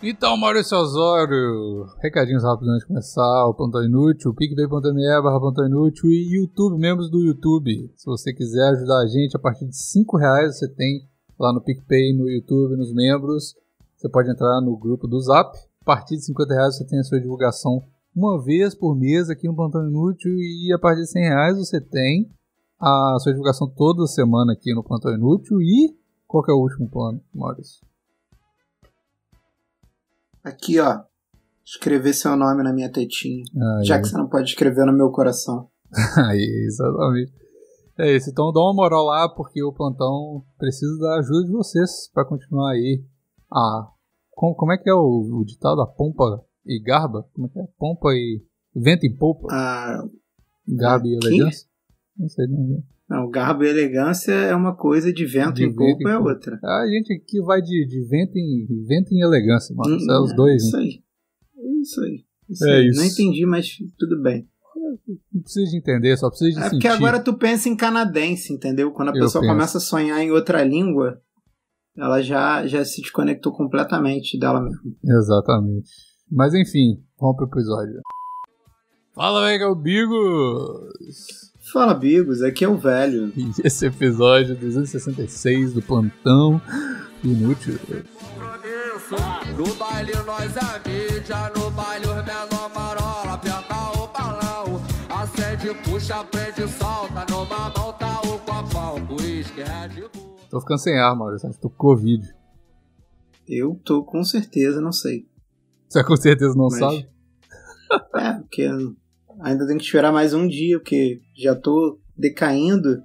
Então, Maurício Osório, recadinhos rápidos antes de começar, o Plantão Inútil, picpay.me barra Plantão Inútil e YouTube, membros do YouTube. Se você quiser ajudar a gente, a partir de 5 reais você tem lá no PicPay, no YouTube, nos membros. Você pode entrar no grupo do Zap. A partir de 50 reais você tem a sua divulgação uma vez por mês aqui no Plantão Inútil e a partir de 100 reais você tem a sua divulgação toda semana aqui no Plantão Inútil e qual é o último plano, Maurício? Aqui, ó. Escrever seu nome na minha tetinha. Já que você não pode escrever no meu coração. Aí, exatamente. É isso, então dá uma moral lá, porque o plantão precisa da ajuda de vocês para continuar aí. Ah, como, como é que é o, o ditado? A pompa e garba? Como é que é? Pompa e. Vento e polpa? Ah, Garba e elegância? Não sei, não. não. Não, garbo e elegância é uma coisa, de vento De em em é outra. A gente aqui vai de, de vento, em, vento em elegância, mano. Hum, é os dois, Isso né? aí. Isso aí. Isso É aí. isso. Não entendi, mas tudo bem. Não precisa de entender, só precisa de É sentir. porque agora tu pensa em canadense, entendeu? Quando a Eu pessoa penso. começa a sonhar em outra língua, ela já, já se desconectou completamente dela mesma. Exatamente. Mas enfim, vamos pro episódio. Fala, velho, Bigos! Fala, Bigos, aqui é o velho. E esse episódio 266 do Plantão Inútil. No baile nós é mídia, no baile os menor marola, aperta o balão, acende, puxa, prende, solta, numa mão tá o copão, uísque, Red Bull. Tô ficando sem ar, Maurício. Tô com Covid. Eu tô com certeza, não sei. Você com certeza não Mas- sabe? É, porque ainda tem que esperar mais um dia, porque já tô decaindo.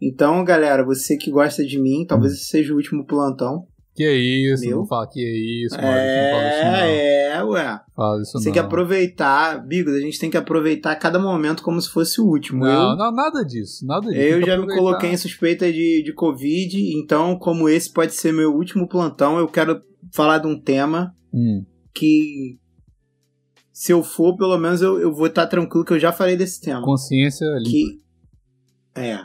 Então, galera, você que gosta de mim, talvez esse seja o último plantão. Que isso, Meu? não fala que isso, Maurício. não fala isso não. É, é, ué. Fala isso Você não. tem que aproveitar, Bigos, a gente tem que aproveitar cada momento como se fosse o último. Não, eu, não, nada disso, nada disso. eu Tem já me coloquei em suspeita de, de Covid, então, como esse pode ser meu último plantão, eu quero falar de um tema Hum, que, se eu for, pelo menos eu, eu vou estar tranquilo que eu já falei desse tema. consciência ali. Que é.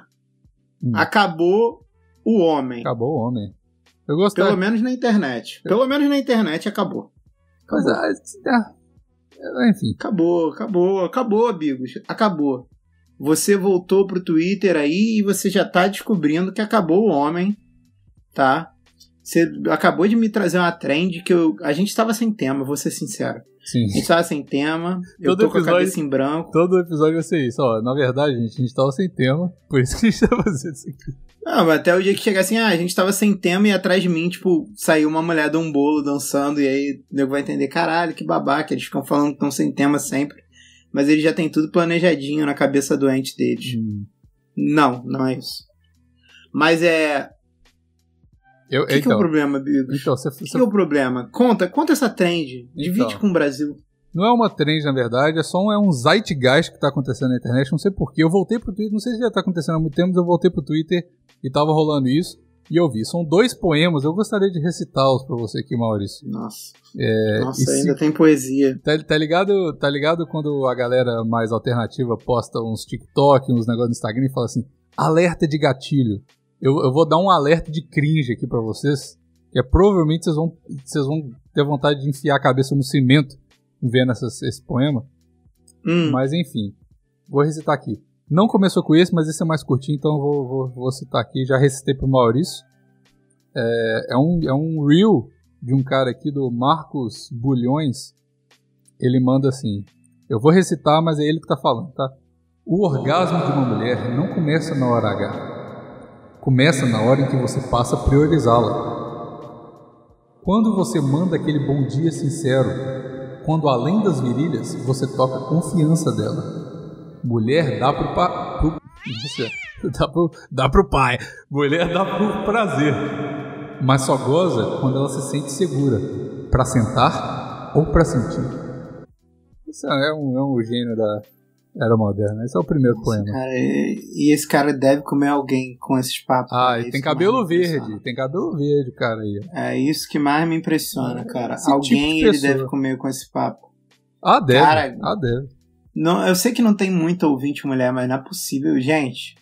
Hum. Acabou o homem. Acabou o homem. Eu gostei. Pelo menos na internet. Pelo menos na internet acabou. Mas, ah, é, enfim. Acabou, acabou, acabou, amigos. Acabou. Você voltou pro Twitter aí e você já tá descobrindo que acabou o homem, tá? Você acabou de me trazer uma trend que eu, a gente tava sem tema, vou ser sincero. Sim. A gente tava sem tema, eu Todo tô com a episódio- cabeça em branco. Todo episódio vai ser isso. Ó, na verdade, gente, a gente tava sem tema, por isso que a gente tá fazendo isso aqui. Não, mas até o dia que chegar assim, ah, a gente tava sem tema e atrás de mim, tipo, saiu uma mulher de um bolo dançando, e aí o nego vai entender, caralho, que babaca, eles ficam falando que estão sem tema sempre. Mas eles já têm tudo planejadinho na cabeça doente deles. Hum. Não, não é isso. Mas é. Eu, que, que é então, o problema, Bigos? então você, você- que é o problema? Conta, conta essa trend. Divide Então. com o Brasil. não é uma trend, na verdade, é só um, é um zeitgeist que tá acontecendo na internet, não sei porquê. Eu voltei pro Twitter, não sei se já tá acontecendo há muito tempo, mas eu voltei pro Twitter e tava rolando isso. E eu vi, são dois poemas, eu gostaria de recitá-los pra você aqui, Maurício. Nossa. É, Nossa, e se- ainda tem poesia. Tá, tá ligado, tá ligado quando a galera mais alternativa posta uns TikTok, uns negócios no Instagram e fala assim, alerta de gatilho. Eu, eu vou dar um alerta de cringe aqui pra vocês, que é provavelmente vocês vão, vocês vão ter vontade de enfiar a cabeça no cimento vendo essas- esse poema. Hum, Mas enfim, vou recitar aqui. Não começou com esse, mas esse é mais curtinho, então vou, vou, vou citar aqui. Já recitei pro Maurício. É, é, um, é um reel de um cara aqui do Marcos Bulhões. Ele manda assim: Eu vou recitar, mas é ele que tá falando, tá? O orgasmo de uma mulher não começa na hora H. Começa na hora em que você passa a priorizá-la. Quando você manda aquele bom dia sincero, quando além das virilhas você toca a confiança dela. Mulher dá pro, pa, pro Nossa, dá, pro, dá pro pai. Mulher dá pro prazer. Mas só goza quando ela se sente segura. Pra sentar ou pra sentir. Isso é um, é um gênio da era moderna. Esse é o primeiro poema. cara, e, e esse cara deve comer alguém com esses papos. Ah, É e tem cabelo verde. Tem cabelo verde, cara aí. É isso que mais me impressiona, cara. Esse tipo Alguém de ele deve comer com esse papo. Ah, deve. Cara, ah, deve. Não, eu sei que não tem muito ouvinte mulher, mas não é possível, gente.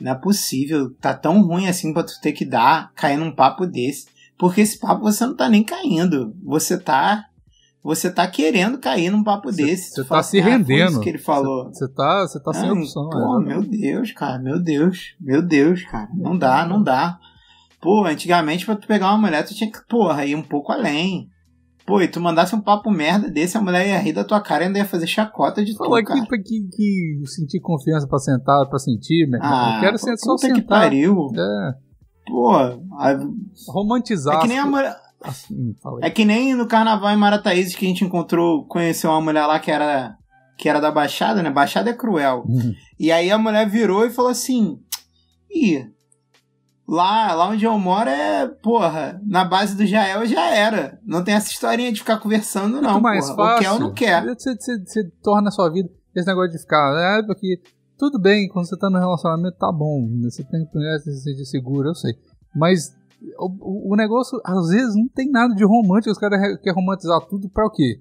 Não é possível. Tá tão ruim assim pra tu ter que dar, cair num papo desse. Porque esse papo você não tá nem caindo. Você tá. Você tá querendo cair num papo Cê- desse. cê Tu tá fala se ah, rendendo. que ele falou. Você tá, você tá sem Ai, opção. Pô, é. meu Deus, cara, meu Deus, meu Deus, cara. Não dá, não dá. Pô, antigamente pra tu pegar uma mulher, tu tinha que, porra, ir um pouco além. Pô, e tu mandasse um papo merda desse, a mulher ia rir da tua cara e ainda ia fazer chacota de Falar tu, cara. que, que, que sentir confiança pra sentar, pra sentir, meu. Ah, eu quero ser só puta que sentar. pariu. É, Pô, a- romantizar. é que nem a mulher. Assim, fala aí. É que nem no carnaval em Marataízes que a gente encontrou, conheceu uma mulher lá que era que era da Baixada, né? Baixada é cruel. Uhum. E aí a mulher virou e falou assim: Ih, lá, lá onde eu moro é, porra, na base do Jael já era. Não tem essa historinha de ficar conversando, não. Muito mais porra. fácil. Ou quer ou não quer. Você, você, você torna a sua vida esse negócio de ficar. É, porque tudo bem, quando você tá no relacionamento, tá bom. Você tem que né, se sentir seguro, eu sei. Mas o, o- negócio, às vezes, não tem nada de romântico. Os caras re- querem romantizar tudo pra o quê?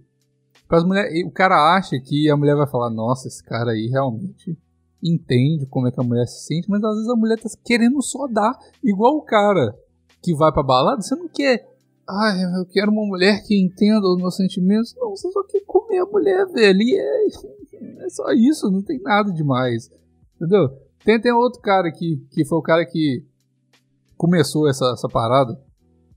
As mulheres. O cara acha que a mulher vai falar: Nossa, esse cara aí realmente entende como é que a mulher se sente, mas às vezes a mulher tá querendo só dar. Igual o cara que vai pra balada, você não quer. Ai, eu quero uma mulher que entenda os meus sentimentos. Não, você só quer comer a mulher, velho. E é, é só isso, não tem nada demais. Entendeu? Tem, tem outro cara aqui, que foi o cara que começou essa, essa parada.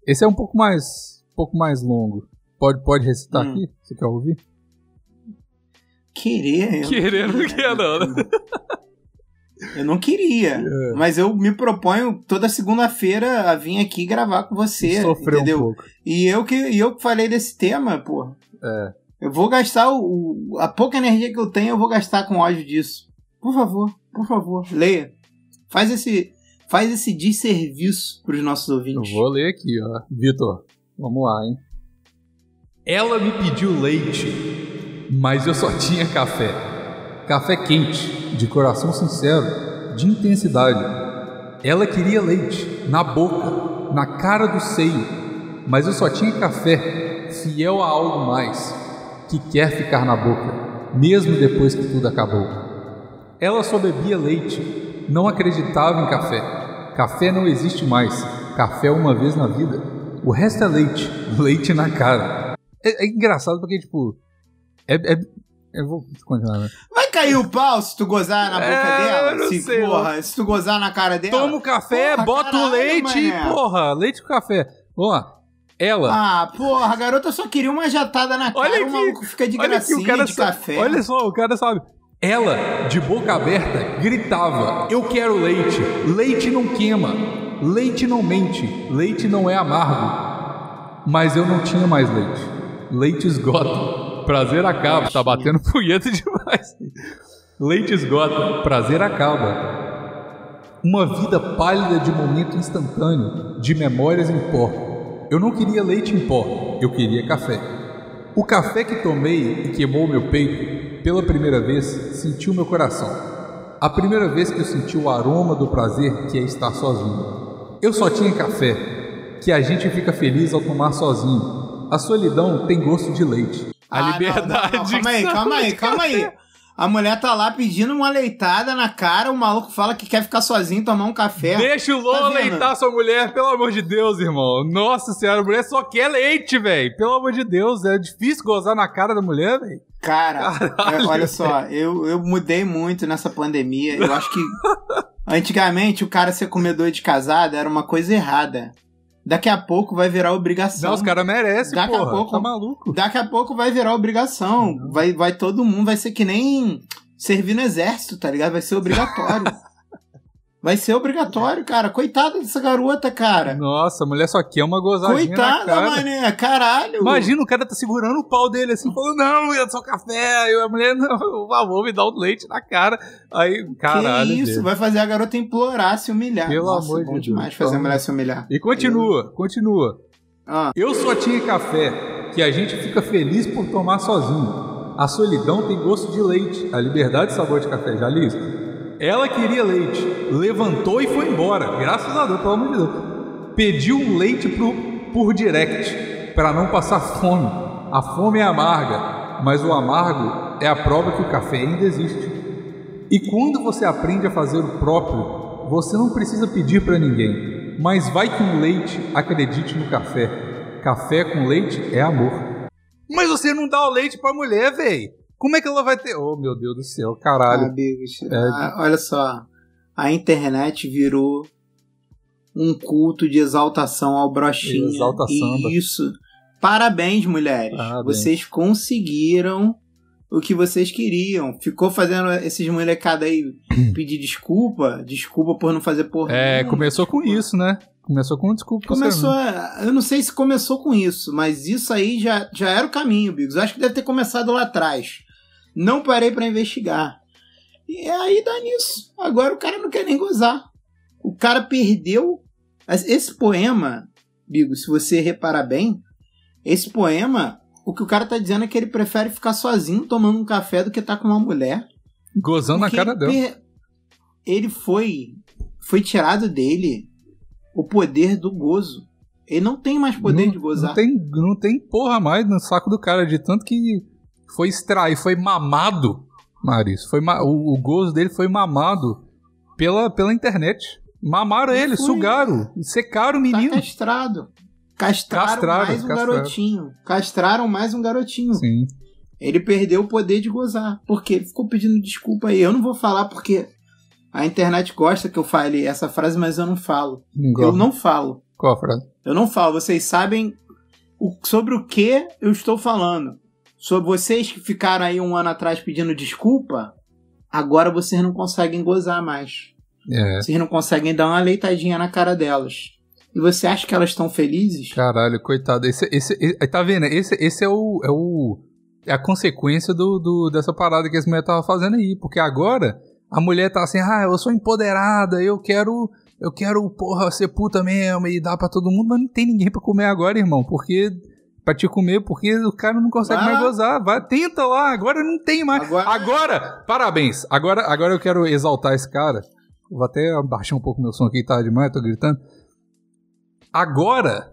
Esse é um pouco mais, um pouco mais longo. Pode, pode recitar Hum. aqui? Você quer ouvir? Querer. eu Querer não quer, não, né? Eu não queria. É. Mas eu me proponho toda segunda-feira a vir aqui gravar com você. Sofreu entendeu? um pouco. E eu que, e eu que falei desse tema, pô. É. Eu vou gastar o, o- a pouca energia que eu tenho, eu vou gastar com ódio disso. Por favor, por favor, leia. Faz esse, faz esse desserviço pros nossos Eu ouvintes. vou ler aqui, ó. Vitor, vamos lá, hein? Ela me pediu leite, mas eu só tinha café. Café quente, de coração sincero, de intensidade. Ela queria leite, na boca, na cara do seio, mas eu só tinha café, fiel a algo mais, que quer ficar na boca, mesmo depois que tudo acabou. Ela só bebia leite, não acreditava em café. Café não existe mais. Café uma vez na vida. O resto é leite. Leite na cara. É, é engraçado porque, tipo. É. é- eu vou continuar, né? Vai cair o pau se tu gozar na boca É, dela? não Se, sei, porra, se tu gozar na cara dela? Toma o café, Porra, bota o caralho, leite e, mané. porra, leite com café. Lá. Ela. Ah, porra, a garota só queria uma jatada na cara, Olha o aqui, maluco fica de aqui, gracinha o cara de café. Olha só, o cara sabe. Ela, de boca aberta, gritava: Eu quero leite. Leite não queima. Leite não mente. Leite não é amargo. Mas eu não tinha mais leite. Leite esgota. Prazer acaba. Tá batendo punheta demais. Leite esgota. Prazer acaba. Uma vida pálida de momento instantâneo, de memórias em pó. Eu não queria leite em pó, eu queria café. O café que tomei e queimou meu peito, pela primeira vez, sentiu meu coração. A primeira vez que eu senti o aroma do prazer que é estar sozinho. Eu só tinha café, que a gente fica feliz ao tomar sozinho. A solidão tem gosto de leite. A Ah, não, liberdade. não, não, Calma aí, calma aí, calma aí. A mulher tá lá pedindo uma leitada na cara, o maluco fala que quer ficar sozinho, tomar um café. Deixa o Lolo Tá leitar sua mulher, pelo amor de Deus, irmão. Nossa senhora, a mulher só quer leite, velho. Pelo amor de Deus, é difícil gozar na cara da mulher, velho. Cara, Caralho, é, olha só, eu, eu mudei muito nessa pandemia. Eu acho que antigamente o cara ser comedor de casada era uma coisa errada. Daqui a pouco vai virar obrigação. Não, os caras merecem, Daqui a porra. pouco- Tá maluco. Daqui a pouco vai virar obrigação. Vai, vai todo mundo, vai ser que nem servir no exército, tá ligado? Vai ser obrigatório. vai ser obrigatório, cara. Coitada dessa garota, cara. Nossa, a mulher só quer uma gozadinha na Coitada, cara. mané. Caralho. Imagina o cara tá segurando o pau dele assim, falando, não, é só café. Aí a mulher, não, por favor, me dá um leite na cara. Aí, caralho. que isso? Vai fazer a garota implorar, se humilhar. Pelo Nossa, amor de Deus. demais fazer a mulher se humilhar. E continua, continua. Ah, Eu só tinha café, que a gente fica feliz por tomar sozinho. A solidão tem gosto de leite, a liberdade sabor de café, já li isso. Ela queria leite, levantou e foi embora, graças a Deus, pelo amor de Deus. Pediu um leite pro, por direct, para não passar fome. A fome é amarga, mas o amargo é a prova que o café ainda existe. E quando você aprende a fazer o próprio, você não precisa pedir para ninguém. Mas vai com leite, acredite no café. Café com leite é amor. Mas você não dá o leite pra mulher, véi. Como é que ela vai ter. Oh, meu Deus do céu, caralho. Amigos, ah, olha só. A internet virou um culto de exaltação ao brochinha. Exalta samba. E isso. Parabéns, mulheres. Parabéns. Vocês conseguiram o que vocês queriam. Ficou fazendo esses molecada aí pedir desculpa. Desculpa por não fazer porra. É, nenhuma. começou com isso, né? Começou com desculpa. Começou, eu não sei se começou com isso, mas isso aí já, já era o caminho, Bigos. Acho que deve ter começado lá atrás. Não parei pra investigar. E aí dá nisso. Agora o cara não quer nem gozar. O cara perdeu. Esse poema, Bigo, se você reparar bem, esse poema, o que o cara tá dizendo é que ele prefere ficar sozinho tomando um café do que estar com uma mulher. Gozando na cara dela. per- Ele foi. Foi tirado dele o poder do gozo. Ele não tem mais poder não, de gozar. Não tem, não tem porra mais no saco do cara, de tanto que foi extraído, foi mamado, Maris. Foi ma- o, o gozo dele foi mamado pela, pela internet. Mamaram ele, sugaram, secaram o Tá menino. castrado. Castraram, Castraram, mais um castraram. garotinho. Castraram mais um garotinho. Sim. Ele perdeu o poder de gozar. Porque ele ficou pedindo desculpa aí. Eu não vou falar porque a internet gosta que eu fale essa frase, mas eu não falo. Eu não falo. Qual a frase? Eu não falo. Vocês sabem o- sobre o que eu estou falando. Sobre vocês que ficaram aí um ano atrás pedindo desculpa, agora vocês não conseguem gozar mais. É. Vocês não conseguem dar uma leitadinha na cara delas. E você acha que elas estão felizes? Caralho, coitado. Esse, esse, esse- tá vendo? Esse, esse é o. É, o, é a consequência do, do- dessa parada que as mulheres estavam fazendo aí. Porque agora a mulher tá assim, ah, eu sou empoderada, eu quero. Eu quero, porra, ser puta mesmo e dar pra todo mundo, mas não tem ninguém pra comer agora, irmão. Porque. Pra te comer, porque o cara não consegue Vai mais gozar. Vai, tenta lá, agora não tem mais. Agora- Agora, parabéns. Agora, agora eu quero exaltar esse cara. Vou até abaixar um pouco meu som aqui, tá demais, tô gritando. Agora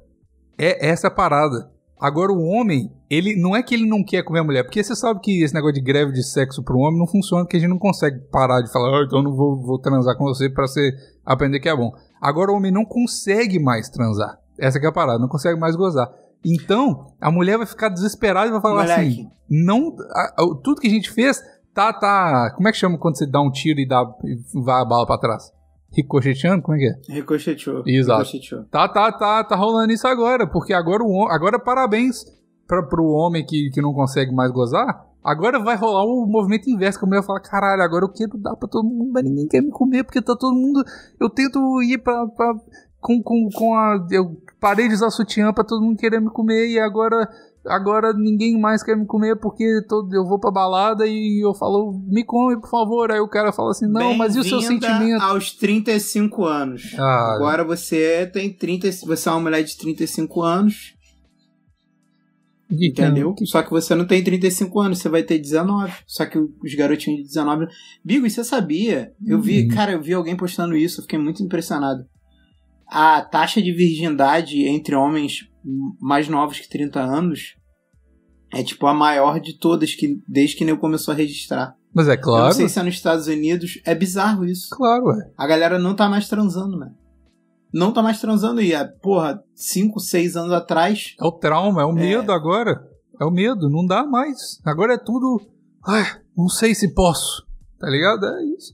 é essa a parada. Agora o homem, ele não é que ele não quer comer a mulher, porque você sabe que esse negócio de greve de sexo pro homem não funciona, porque a gente não consegue parar de falar, ah, então eu não vou, vou transar com você pra você aprender que é bom. Agora o homem não consegue mais transar. Essa que é a parada, não consegue mais gozar. Então, a mulher vai ficar desesperada e vai falar Moleque. assim: não, a- a- tudo que a gente fez tá, tá. Como é que chama quando você dá um tiro e, dá, e vai a bala pra trás? Ricocheteando? Como é que é? Ricocheteou. Exato. Ricocheteou. Tá, tá, tá, tá rolando isso agora, porque agora o agora parabéns pra, pro homem que, que não consegue mais gozar. Agora vai rolar o movimento inverso, que a mulher fala, caralho, agora eu quero dar pra todo mundo, mas ninguém quer me comer, porque tá todo mundo. Eu tento ir pra. pra- com, com, com a. Eu parei de usar sutiã pra todo mundo querer me comer, e agora. Agora ninguém mais quer me comer porque todo, eu vou pra balada e eu falo, me come, por favor. Aí o cara fala assim, não, mas e o seu sentimento? aos 35 anos. Ah, Agora você tem 30, você é uma mulher de 35 anos, que que entendeu? Só que você não tem 35 anos, você vai ter 19. Só que os garotinhos de 19. Bigo, e você sabia? Eu vi, Uhum. cara, eu vi alguém postando isso, eu fiquei muito impressionado. A taxa de virgindade entre homens mais novos que 30 anos é tipo a maior de todas que desde que eu começou a registrar. Mas é Eu não claro. sei se é nos Estados Unidos, é bizarro isso. Claro, ué. A galera não tá mais transando, né? Não tá mais transando e, é, porra, 5, 6 anos atrás, É o trauma, é o medo agora. É o medo, não dá mais. Agora é tudo. Ai, não sei se posso. Tá ligado? É isso.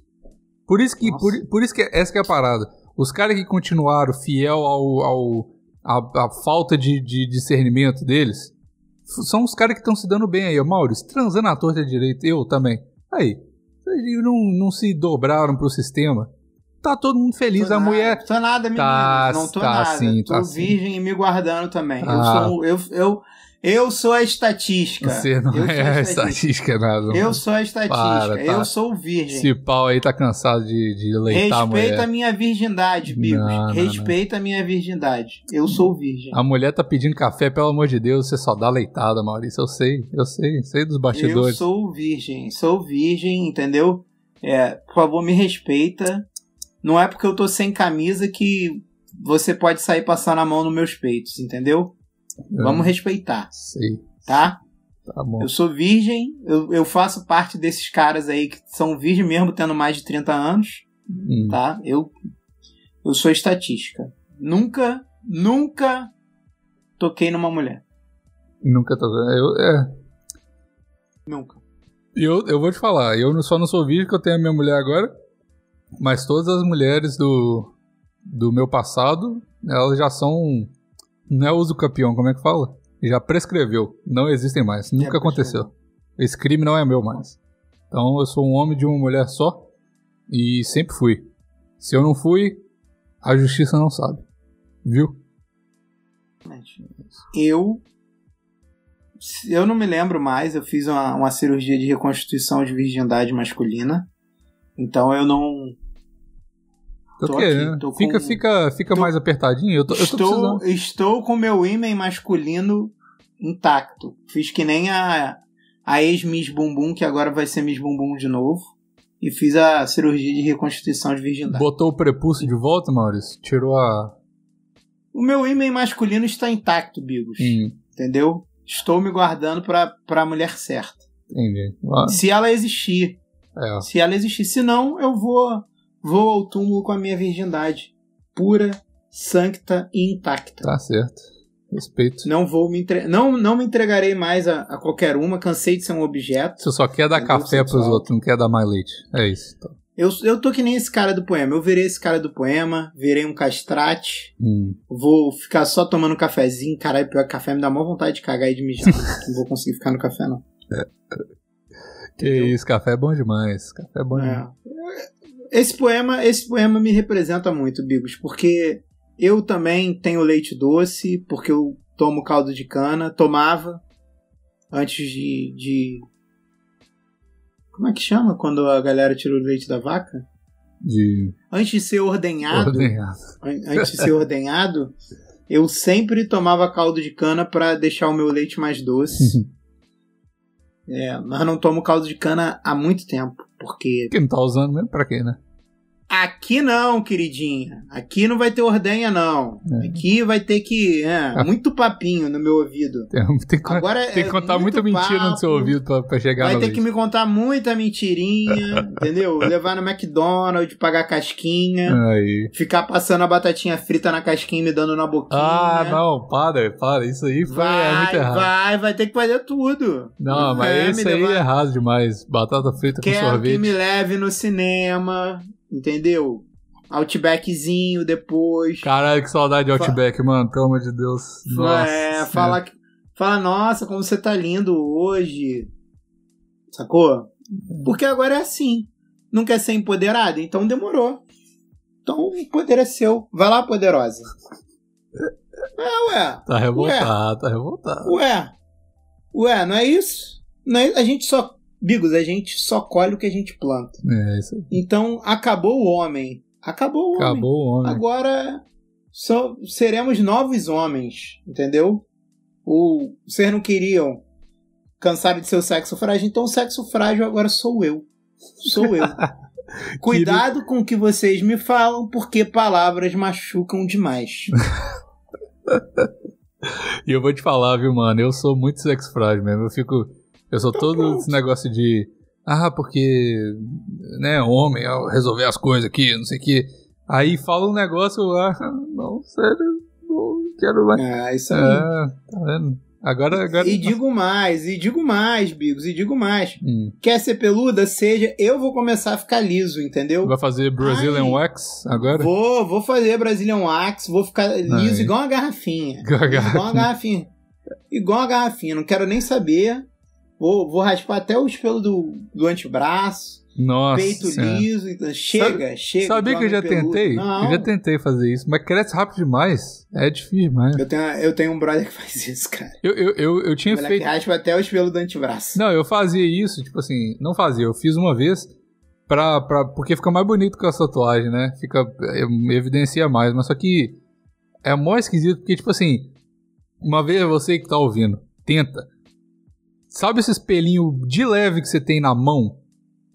Por isso que, Nossa. por, por isso que essa que é a parada. Os caras que continuaram fiel ao, ao a, a falta de, de discernimento deles são os caras que estão se dando bem aí, ó. Maurício, transando à torta direito, eu também. Aí, vocês não, não se dobraram pro sistema. Tá todo mundo feliz, Tô a nada, mulher. Tô nada, menino. Tá, não tô tá nada. sim, tô tá sim. virgem e me guardando também. Eu, Ah. sou, eu, eu, eu sou a estatística. Você não eu é a estatística, nada. Eu sou a estatística. Para, tá. Eu sou o virgem. Esse pau aí tá cansado de, de leitar a Respeita mulher. a minha virgindade, Bigos. Não, não, Respeita a minha virgindade. Eu sou virgem. A mulher tá pedindo café, pelo amor de Deus, você só dá leitada, Maurício. Eu sei, eu sei, sei dos Eu bastidores. sou virgem, sou virgem, entendeu? É, por favor, me respeita. Não é porque eu tô sem camisa que você pode sair passando a mão nos meus peitos, entendeu? Eu Vamos respeitar, Sei, tá? tá bom. Eu sou virgem, eu, eu faço parte desses caras aí que são virgem mesmo tendo mais de 30 anos, Hum, tá? Eu, eu sou estatística. Nunca, nunca toquei numa mulher. Nunca tô. Eu, é, Nunca. eu, eu vou te falar, eu só não sou virgem que eu tenho a minha mulher agora, mas todas as mulheres do, do meu passado, elas já são. Não é uso campeão, como é que fala? Já prescreveu. Não existem mais. Nunca prescreveu. aconteceu. Esse crime não é meu mais. Então eu sou um homem de uma mulher só e sempre fui. Se eu não fui, a justiça não sabe. Viu? Eu. Eu não me lembro mais, eu fiz uma, uma cirurgia de reconstituição de virgindade masculina. Então eu não. Tô, Tô aqui, né? tô com- Fica, fica, fica tô- mais apertadinho. Eu tô, eu estou, precisando. estou com meu ímã masculino intacto. Fiz que nem a, a ex-Miss Bumbum, que agora vai ser Miss Bumbum de novo. E fiz a cirurgia de reconstituição de virgindade. Botou o prepúcio de volta, Maurício? Tirou a. O meu ímã masculino está intacto, Bigos. Hum, Entendeu? Estou me guardando pra, pra mulher certa. entendi. Ah, Se ela existir. é, Se ela existir. Se não, eu vou, vou ao túmulo com a minha virgindade. Pura, sancta e intacta. tá certo. Respeito. Não vou me entre... não, não me entregarei mais a, a qualquer uma. Cansei de ser um objeto. Você só quer dar café pros Sexual. outros, não quer dar mais leite. É isso. Então. Eu, eu tô que nem esse cara do poema. Eu virei esse cara do poema. Virei um castrate. Hum. Vou ficar só tomando cafezinho. Caralho, pior que café me dá maior vontade de cagar e de mijar. não vou conseguir ficar no café, não. Que isso, café é bom demais. Café é bom demais. Esse poema, esse poema me representa muito, Bigos, porque eu também tenho leite doce, porque eu tomo caldo de cana, tomava antes de, de como é que chama quando a galera tira o leite da vaca? De Antes de ser ordenhado, ordenhado. an- antes de ser ordenhado, eu sempre tomava caldo de cana para deixar o meu leite mais doce. É, mas não tomo caldo de cana há muito tempo, porque Que não tá usando mesmo pra quê, né? Aqui não, queridinha. Aqui não vai ter ordenha, não. É. Aqui vai ter que. É, muito papinho no meu ouvido. Tem, tem que, Agora tem que é contar muita mentira no papo. seu ouvido pra, pra chegar Vai no ter que me contar muita mentirinha, entendeu? Levar no McDonald's, pagar casquinha, Aí. ficar passando a batatinha frita na casquinha e me dando na boquinha. Ah, não, para, para. Isso aí foi é Vai, muito errado. vai, vai ter que fazer tudo. Não, mas é, esse me aí levar- é errado demais. Batata frita com Quero que sorvete. me leve no cinema, entendeu? Outbackzinho depois. Caralho, que saudade de Fa- Outback, mano. Pelo amor de Deus. Nossa. é, fala, que- fala, nossa, como você tá lindo hoje. Sacou? Porque agora é assim. Não quer ser empoderado? Então demorou. Então o poder é seu. Vai lá, poderosa. É, ué. Tá revoltado, tá revoltado. Ué. Ué, não é isso? Não é- a gente só. Bigos, a gente só colhe o que a gente planta. É, isso aí. Então acabou o homem. Acabou o homem. Acabou o homem. Agora só seremos novos homens, entendeu? O, vocês não queriam cansar de ser o sexo frágil, então o sexo frágil agora sou eu. Sou eu. Cuidado com o que vocês me falam, porque palavras machucam demais. E eu vou te falar, viu, mano? Eu sou muito sexo frágil mesmo. Eu fico. Eu sou todo esse negócio de. Ah, porque. Né, homem, resolver as coisas aqui, não sei o que. Aí fala um negócio, eu, ah, não, sério, não quero mais. Ah, isso aí. É, tá vendo? Agora. agora... E digo mais, e digo mais, Bigos, e digo mais. Hum. Quer ser peluda? Seja, eu vou começar a ficar liso, entendeu? Vai fazer Brazilian Ai. Wax agora? Vou, vou fazer Brazilian Wax, vou ficar liso Aí. igual uma garrafinha. Igual garrafinha. Igual uma garrafinha. Igual uma garrafinha, não quero nem saber. Vou, vou raspar até o espelho do, do antebraço, Nossa. peito liso. Então, chega, chega. Sabia que eu já peludo. tentei? Não. Eu já tentei fazer isso, mas cresce rápido demais. É difícil, mas. Eu tenho, eu tenho um brother que faz isso, cara. Eu, eu, eu, eu tinha feito. raspa até o espelho do antebraço. Não, eu fazia isso, tipo assim, não fazia, eu fiz uma vez pra, pra, porque fica mais bonito com a tatuagem, né? Fica, é, evidencia mais, mas só que é mó esquisito, porque, tipo assim, uma vez você que tá ouvindo, tenta. Sabe esse pelinho de leve que você tem na mão,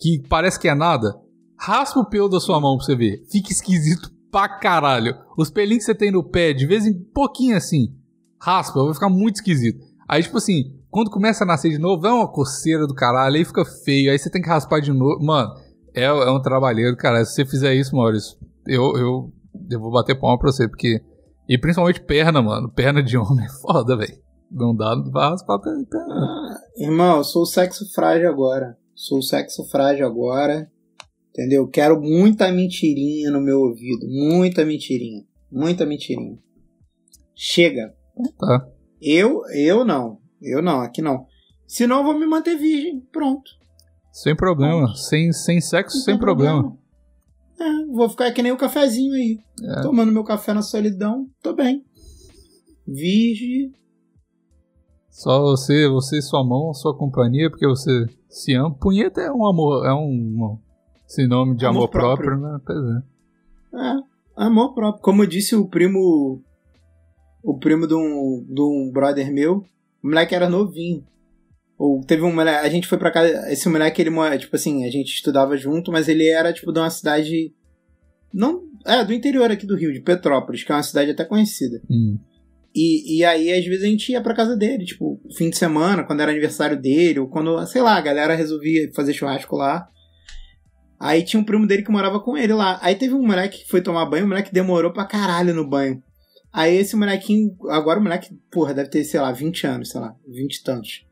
que parece que é nada? Raspa o pelo da sua mão pra você ver. Fica esquisito pra caralho. Os pelinhos que você tem no pé, de vez em pouquinho assim, raspa, vai ficar muito esquisito. Aí, tipo assim, quando começa a nascer de novo, é uma coceira do caralho, aí fica feio, aí você tem que raspar de novo. Mano, é, é um trabalheiro, cara. Se você fizer isso, Maurício, eu, eu, eu vou bater palma pra você, porque E principalmente perna, mano. Perna de homem é foda, velho. Não dá vaso pra perna. Ah, irmão, eu sou sexo frágil agora. Sou sexo frágil agora. Entendeu? Quero muita mentirinha no meu ouvido. Muita mentirinha. Muita mentirinha. Chega. Tá. Eu, eu não. Eu não, aqui não. Senão eu vou me manter virgem. Pronto. Sem problema. Sem, sem sexo, Não sem tem problema. É, vou ficar que nem o cafezinho aí. É. Tomando meu café na solidão. Tô bem. Virgem. Só você, você e sua mão, sua companhia, porque você se ama. Punheta é um amor, é um, um sinônimo de amor, Amor próprio. próprio. né? Pois é. É, amor próprio. Como disse o primo. O primo de um, de um brother meu, o moleque era novinho. Ou teve um moleque. A gente foi pra casa. Esse moleque, ele. Tipo assim, a gente estudava junto, mas ele era, tipo, de uma cidade. Não. É, do interior aqui do Rio, de Petrópolis, que é uma cidade até conhecida. Hum. E, e aí, às vezes, a gente ia pra casa dele, tipo, fim de semana, quando era aniversário dele, ou quando, sei lá, a galera resolvia fazer churrasco lá. Aí tinha um primo dele que morava com ele lá. Aí teve um moleque que foi tomar banho, o moleque demorou pra caralho no banho. Aí esse molequinho, agora o moleque, porra, deve ter, sei lá, 20 anos, sei lá, 20 e tantos.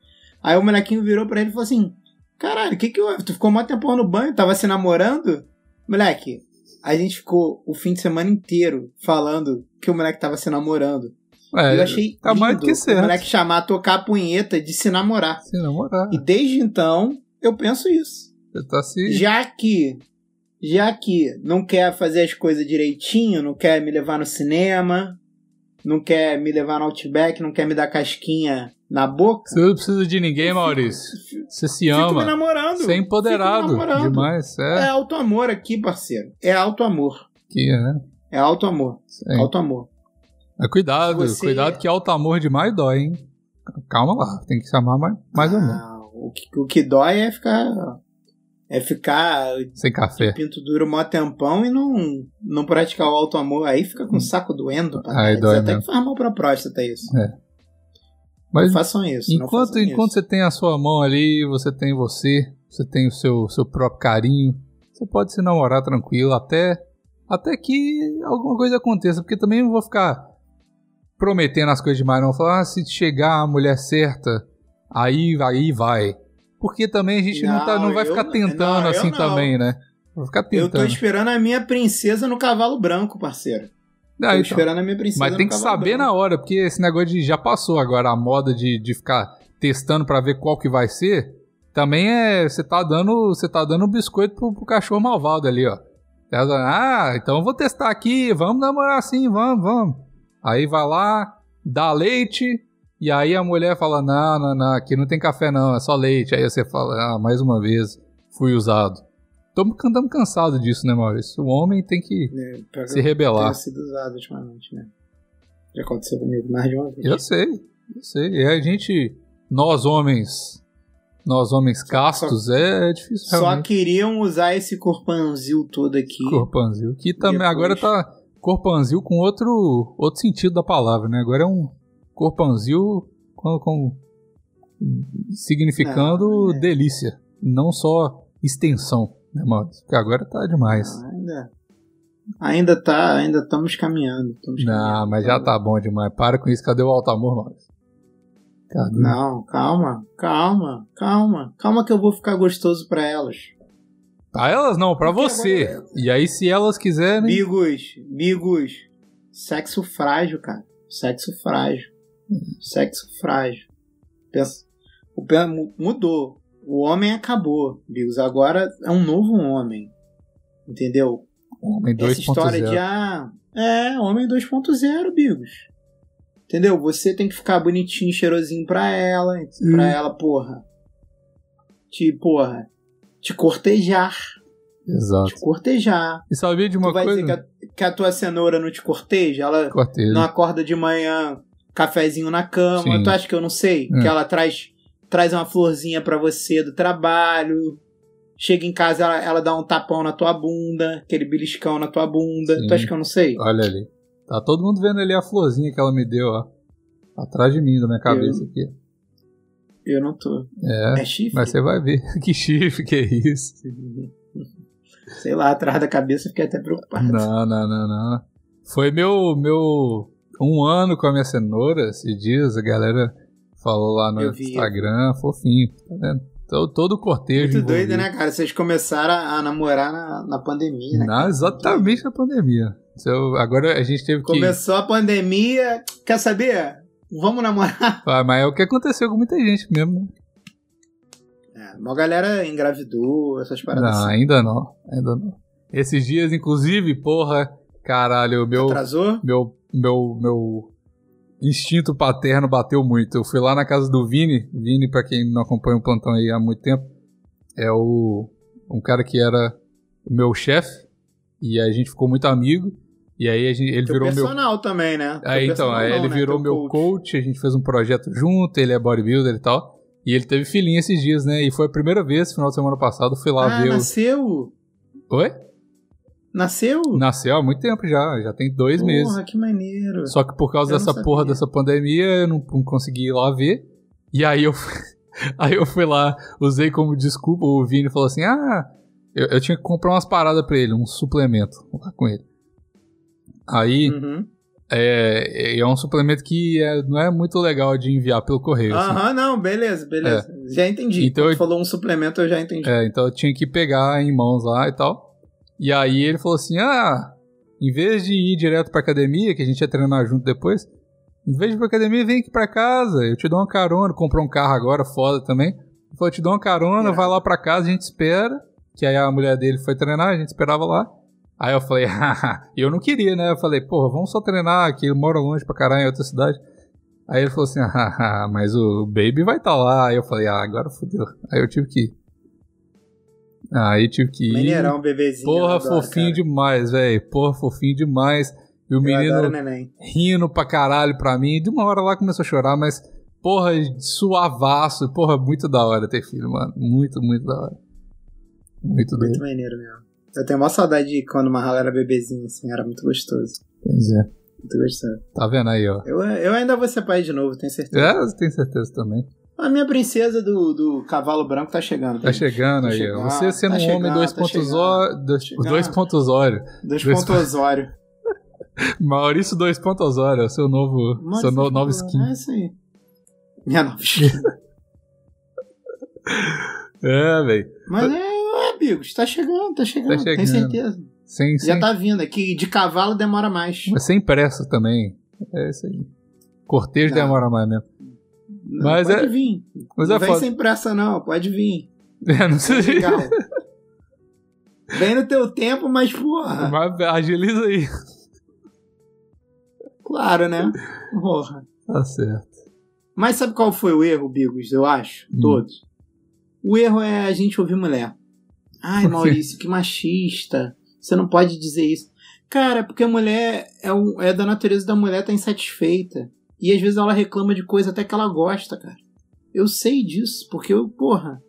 Aí o molequinho virou pra ele e falou assim: Caralho, o que que houve? Tu ficou mó tempão no banho, tava se namorando? Moleque, a gente ficou o fim de semana inteiro falando que o moleque tava se namorando. É, eu achei tá mais lindo do que certo. o moleque chamar tocar a punheta de se namorar. Se namorar. E desde então, eu penso isso. Você tá se. Já que, já que não quer fazer as coisas direitinho, não quer me levar no cinema, não quer me levar no Outback, não quer me dar casquinha na boca, Você não precisa de ninguém, Maurício. Você se fico me ama. namorando. Você é empoderado namorando. demais. É É. alto amor aqui, parceiro. É alto amor. Que é. É alto amor. Sim. Alto amor. Mas cuidado, Você- cuidado que alto amor demais dói, hein? Calma lá, tem que chamar mais, mais ou menos. Ah, o, que, o que dói é ficar. É ficar Sem café. pinto duro mó tempão e não, não praticar o alto amor. Aí fica com o saco doendo. Hum. Aí dói até mesmo. que faz mal pra próstata isso. Mas não façam isso. enquanto, façam enquanto isso. você tem a sua mão ali, você tem você, você tem o seu, seu próprio carinho, você pode se namorar tranquilo até, até que alguma coisa aconteça, porque também não vou ficar prometendo as coisas demais, não. Falar, ah, se chegar a mulher certa, aí, aí vai. Porque também a gente não, tá, não Não, vai eu ficar não- tentando não, assim não. também, né? Vou ficar Eu tô tentando. esperando a minha princesa no cavalo branco, parceiro. Ah, tô então. esperando a minha princesa Mas tem que saber branco. na hora, porque esse negócio de já passou agora a moda de, de ficar testando pra ver qual que vai ser. Também é. Você tá dando. Você tá dando um biscoito pro, pro cachorro malvado ali, ó. Ah, então eu vou testar aqui, vamos namorar assim, vamos, vamos. Aí vai lá, dá leite, e aí a mulher fala: Não, não, não, aqui não tem café, não, é só leite. Aí você fala, ah, mais uma vez, fui usado. Estamos cansados disso, né, Maurício? O homem tem que É, se eu rebelar. tenho sido usado ultimamente, né? Já aconteceu comigo mais de uma vez. Eu sei, eu sei. E a gente, nós homens, nós homens castos, é, é difícil Só realmente. queriam usar esse corpanzil todo aqui. Corpanzil. Que também agora tá corpanzil com outro, outro sentido da palavra, né? Agora é um corpanzil com, com significando é. delícia, não só extensão, né, Maurício? Porque agora tá demais. Não, ainda, ainda tá, ainda estamos caminhando. estamos Não, caminhando. mas já tá bom demais. Para com isso. Cadê o alto amor, Maurício? Cadê? Não, calma, calma, calma. Calma que eu vou ficar gostoso pra elas. Pra elas não, pra Porque você. E aí, se elas quiserem. Bigos, bigos. Sexo frágil, cara. Sexo frágil. Sexo frágil. Pensa, o mudou. O homem acabou, Bigos. Agora é um novo homem. Entendeu? Homem Essa história de 2.0. ah, é, homem 2.0, Bigos. Entendeu? Você tem que ficar bonitinho, cheirosinho pra ela, pra ela, porra. Te, porra, te cortejar, Exato. te cortejar. E sabia de uma tu vai coisa? dizer que a, que a tua cenoura não te corteja? Ela Cortei. não acorda de manhã, cafezinho na cama. Sim. Tu acha que eu não sei? Hum. Que ela traz, traz uma florzinha pra você do trabalho. Chega em casa, ela, ela dá um tapão na tua bunda, aquele beliscão na tua bunda. Sim. Tu acha que eu não sei? Olha ali. Tá todo mundo vendo ali a florzinha que ela me deu, ó. Atrás de mim, da minha cabeça aqui. Eu não tô. É, É chifre? mas você vai ver. que chifre que é isso. Sei lá, atrás da cabeça eu fiquei até preocupado. Não, não, não, não. Foi meu, meu um ano com a minha cenoura esses dias, a galera falou lá no. Instagram, fofinho, tá vendo? Todo, todo o cortejo. Muito doido, envolvido. né, cara? Vocês começaram a, namorar na, na pandemia, né? Cara? exatamente na pandemia. Então, agora a gente teve que. Começou a pandemia. Quer saber? Vamos namorar. Ah, mas é o que aconteceu com muita gente mesmo. né? É, uma galera engravidou, essas paradas Não, assim. ainda não. Ainda não. Esses dias, inclusive, porra, caralho, meu. Atrasou? meu, meu, meu instinto paterno bateu muito. Eu fui lá na casa do Vini. Vini, pra quem não acompanha o plantão aí há muito tempo, é o um cara que era o meu chefe. E a gente ficou muito amigo. E aí gente, ele Teu virou meu. personal também, né? Teu Aí então, aí ele né? virou Teu meu coach. a gente fez um projeto junto, ele é bodybuilder e tal. E ele teve filhinha esses dias, né? E foi a primeira vez, final de semana passado, fui lá Ah, ver nasceu? o. Oi? Nasceu? Nasceu há muito tempo já, já tem dois Porra, meses. que maneiro. Só que por causa Eu dessa porra dessa pandemia, eu não, não consegui ir lá ver. E aí eu, fui- aí eu fui lá, usei como desculpa, o Vini falou assim: ah, eu, eu tinha que comprar umas paradas pra ele, um suplemento lá com ele. Aí Uhum. é, é um suplemento que é- não é muito legal de enviar pelo correio. assim. Aham, não, beleza, beleza. Já entendi. Então Quando eu- falou um suplemento, eu já entendi. É, então eu tinha que pegar em mãos lá e tal. E aí ele falou assim: ah, em vez de ir direto pra academia, que a gente ia treinar junto depois, em vez de ir pra academia, vem aqui pra casa, eu te dou uma carona, comprou um carro agora, foda também. Ele falou: te dou uma carona, Irado. vai lá pra casa, a gente espera. Que aí a mulher dele foi treinar, a gente esperava lá. Aí eu falei, e eu não queria, né? Eu falei, porra, vamos só treinar aqui, ele mora longe pra caralho, em outra cidade. Aí ele falou assim, mas o Baby vai estar lá. Aí eu falei, ah, agora fodeu. Aí eu tive que ir. Aí tive que ir. Maneirão, um bebezinho. Porra, adoro, fofinho cara. demais, velho. Porra, fofinho demais. E o Eu menino rindo pra caralho pra mim. De uma hora lá começou a chorar, mas, porra, suavaço. Porra, muito da hora ter filho, mano. Muito, muito da hora. Muito doido. Muito maneiro mesmo. Eu tenho maior saudade de quando o Mahalo era bebezinho, assim, era muito gostoso. Pois é. Muito gostoso. Tá vendo aí, ó. Eu, eu ainda vou ser pai de novo, tenho certeza. É, você tem certeza também. A minha princesa do, do cavalo branco tá chegando. Tá chegando Tá aí, chegando. Você sendo tá um homem chegando, dois tá pontos chegando. ó- dois, Chegando. dois pontos Osório. Dois Dois- pontos Osório. Maurício dois pontos Osório, é o seu novo, Mano, seu no, nova skin. É isso aí. Minha nova skin. É, velho. Mas é, amigos, tá chegando, tá chegando, Tá chegando. certeza. Sem, Já sem, tá vindo aqui. De cavalo demora mais. mas sem pressa também. É isso aí. Cortejo Não. demora mais mesmo. Não, Mas pode é- vir. Mas não é vem foda. sem pressa, não. Pode vir. É, não É sei. legal. Vem no teu tempo, mas porra. Mas agiliza aí. Claro, né? Porra. Tá certo. Mas sabe qual foi o erro, Bigos? Eu acho? Hum. Todos. O erro é a gente ouvir mulher. Ai? Maurício, que machista. Você não pode dizer isso. Cara, porque a mulher é, o- é da natureza da mulher estar insatisfeita. E às vezes ela reclama de coisa até que ela gosta, cara. Eu sei disso, porque eu, porra.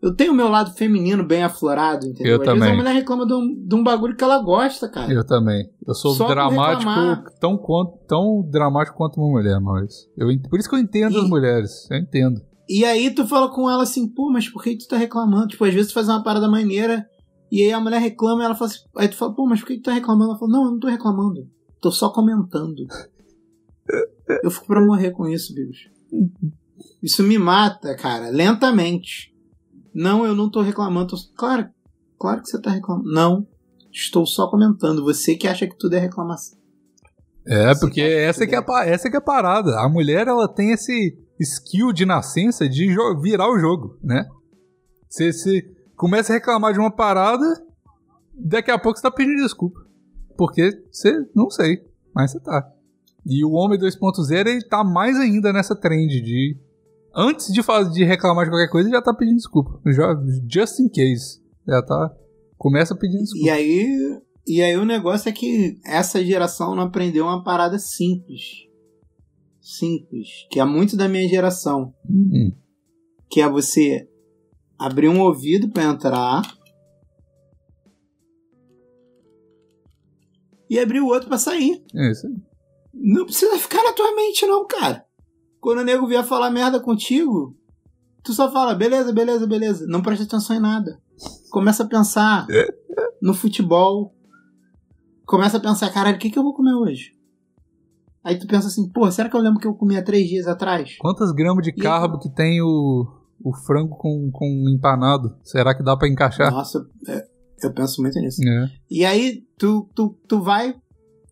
Eu tenho o meu lado feminino bem aflorado, entendeu? Eu às também. vezes a mulher reclama de um, de um bagulho que ela gosta, cara. Eu também. Eu sou Só dramático, tão, quanto, tão dramático quanto uma mulher, Maurício. Eu, por isso que eu entendo E- as mulheres. Eu entendo. E aí tu fala com ela assim, pô, mas por que tu tá reclamando? Tipo, às vezes tu faz uma parada maneira e aí a mulher reclama e ela fala assim, aí tu fala, pô, mas por que tu tá reclamando? Ela fala, não, eu não tô reclamando. Tô só comentando. eu fico pra morrer com isso, bicho. Isso me mata, cara, lentamente. Não, eu não tô reclamando. Tô... Claro, claro que você tá reclamando. Não, estou só comentando. Você que acha que tudo é reclamação. É, porque essa que, é a, essa que é a parada. A mulher, ela tem esse skill de nascença de virar o jogo, né? Você, você começa a reclamar de uma parada, daqui a pouco você tá pedindo desculpa. Porque você, não sei, mas você tá. E o Homem 2.0, ele tá mais ainda nessa trend de... Antes de, fazer, de reclamar de qualquer coisa, ele já tá pedindo desculpa. Já, just in case. Já tá... Começa pedindo desculpa. E aí, e aí o negócio é que essa geração não aprendeu uma parada simples. Simples. Que é muito da minha geração. Hum, Que é você abrir um ouvido pra entrar. E abrir o outro pra sair. é isso aí. Não precisa ficar na tua mente, não, cara. Quando o nego vier falar merda contigo, tu só fala, beleza, beleza, beleza. Não presta atenção em nada. Começa a pensar no futebol. Começa a pensar, caralho, o que, que eu vou comer hoje? Aí tu pensa assim, pô, será que eu lembro que eu comi há três dias atrás? Quantos gramas de E- carbo que tem o, o frango com, com empanado? Será que dá pra encaixar? Nossa, é, eu penso muito nisso. É. E aí tu, tu, tu vai,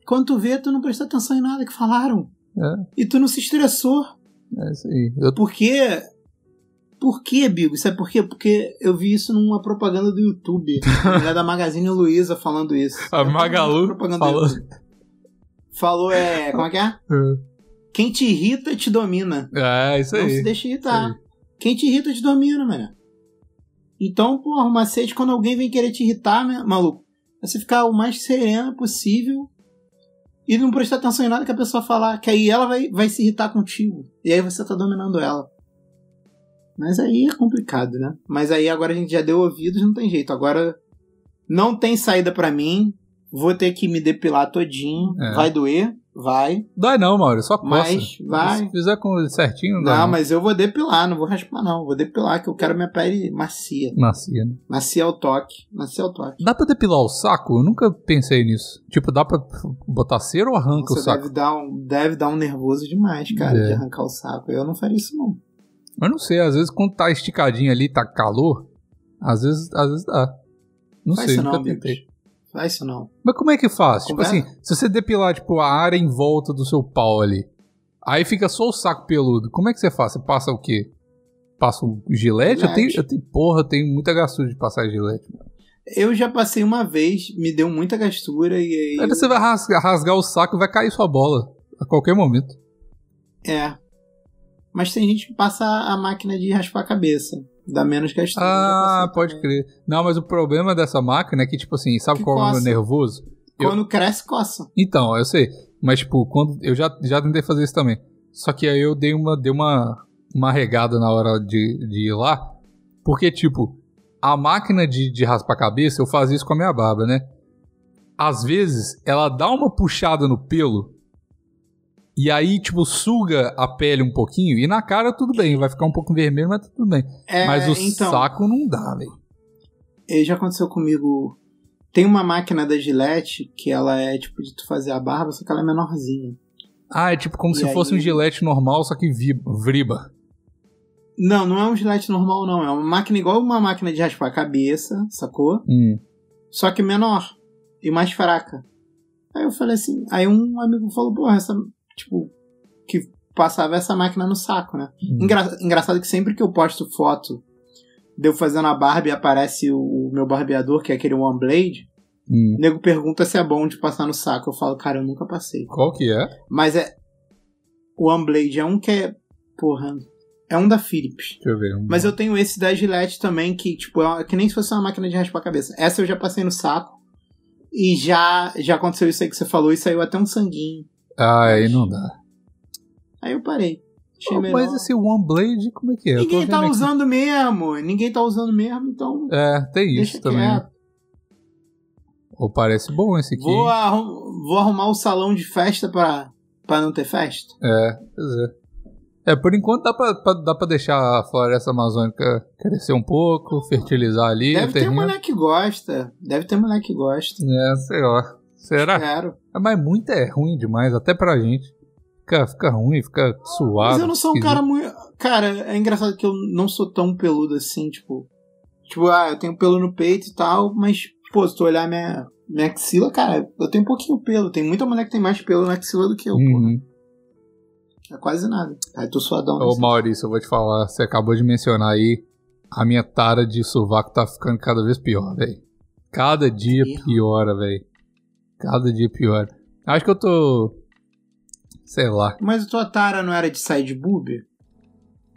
quando tu vê, tu não presta atenção em nada que falaram. É. E tu não se estressou. É isso aí. Eu, Por quê? Por quê, Bigo? Sabe por quê? Porque eu vi isso numa propaganda do YouTube. Da Magazine Luiza falando isso. A É Magalu falou. Falou, é. Como é que é? Quem te irrita, te domina. É, isso Não se aí. deixa irritar. Quem te irrita, te domina, mano. Então, porra, o macete, quando alguém vem querer te irritar, né, maluco, é você ficar o mais sereno possível e não prestar atenção em nada que a pessoa falar, que aí ela vai, vai se irritar contigo. E aí você tá dominando ela. Mas aí é complicado, né? Mas aí agora a gente já deu ouvidos, não tem jeito. Agora não tem saída pra mim. Vou ter que me depilar todinho. É. Vai doer? Vai. Dói não, Mauro, só coça. Mas vai. Se fizer com certinho, não dá. Não, mas eu vou depilar, não vou raspar, não. Vou depilar, que eu quero minha pele macia. Macia, né? Macia ao toque. Macia ao toque. Dá pra depilar o saco? Eu nunca pensei nisso. Tipo, dá pra botar cera ou arranca o Você saco? deve dar, um, deve dar um nervoso demais, cara, É. de arrancar o saco. Eu não faria isso, não. Eu não sei, às vezes quando tá esticadinho ali, tá calor, às vezes, às vezes dá. Não Faz sei, nunca não, tentei. Faz isso não. Mas como é que faz? Tipo assim, se você depilar, tipo, a área em volta do seu pau ali, aí fica só o saco peludo, como é que você faz? Você passa o quê? Passa um gilete? Eu, tenho, eu tenho, porra, eu tenho muita gastura de passar gilete. Eu já passei uma vez, me deu muita gastura e aí. Aí você vai rasgar, rasgar o saco e vai cair sua bola a qualquer momento. É. Mas tem gente que passa a máquina de raspar a cabeça. Dá menos. Eu já Ah, pode também. crer. Não, mas o problema dessa máquina é que, tipo assim, sabe Que qual é o nervoso? Eu- Quando cresce, coça. Então, eu sei. Mas, tipo, quando. Eu já, já tentei fazer isso também. Só que aí eu dei uma, dei uma, uma regada na hora de, de ir lá. Porque, tipo, a máquina de, de raspar a cabeça, eu fazia isso com a minha barba, né? Às vezes, ela dá uma puxada no pelo. E aí, tipo, suga a pele um pouquinho. E na cara tudo bem, vai ficar um pouco vermelho, mas tudo bem. É, mas o então, saco não dá, velho. eh, já aconteceu comigo. Tem uma máquina da Gillette que ela é tipo de tu fazer a barba, só que ela é menorzinha. Ah, é tipo como E se fosse um aí- gilete normal, só que vriba. Não, não é um Gillette normal, não. É uma máquina igual uma máquina de raspar a cabeça, sacou? Hum. Só que menor e mais fraca. Aí eu falei assim. Aí um amigo falou, porra, essa. Tipo, que passava essa máquina no saco, né? Engra- engraçado que sempre que eu posto foto de eu fazendo a barba e aparece o, o meu barbeador, que é aquele One Blade, Hum. o nego pergunta se é bom de passar no saco. Eu falo, cara, eu nunca passei. Qual que é? Mas é. O One Blade é um que é. Porra. É um da Philips. Deixa eu ver. um- Mas eu tenho esse da Gillette também, que, tipo, é uma- que nem se fosse uma máquina de raspar a cabeça. Essa eu já passei no saco. E já, já aconteceu isso aí que você falou e saiu até um sanguinho. Ah, aí não dá. Aí eu parei. Achei melhor. mas esse One Blade, como é que é? Ninguém tá vendo aqui. usando mesmo. Ninguém tá usando mesmo, então. É, tem isso também. quieto. Ou parece bom esse aqui. Vou, arrum- vou arrumar o salão de festa pra, pra não ter festa. É, pois é. É, por enquanto dá pra, pra- dá pra deixar a floresta amazônica crescer um pouco, fertilizar ali Deve ter mulher que gosta. Deve ter mulher que gosta. É, sei lá. Será? É, Mas muito é ruim demais, até pra gente. Fica, fica ruim, fica suado. Mas eu não sou um cara muito. Cara, é engraçado que eu não sou tão peludo assim, tipo. Tipo, ah, eu tenho pelo no peito e tal, mas, pô, se tu olhar minha, minha axila, cara, eu tenho um pouquinho pelo. Tem muita mulher que tem mais pelo na axila do que eu, pô. Uhum. É quase nada. Aí tô suadão. Ô assim. Maurício, eu vou te falar, você acabou de mencionar aí, a minha tara de sovaco tá ficando cada vez pior, velho. Cada dia piora, velho. Cada dia piora. Acho que eu tô. Sei lá. Mas a tua tara não era de side boob?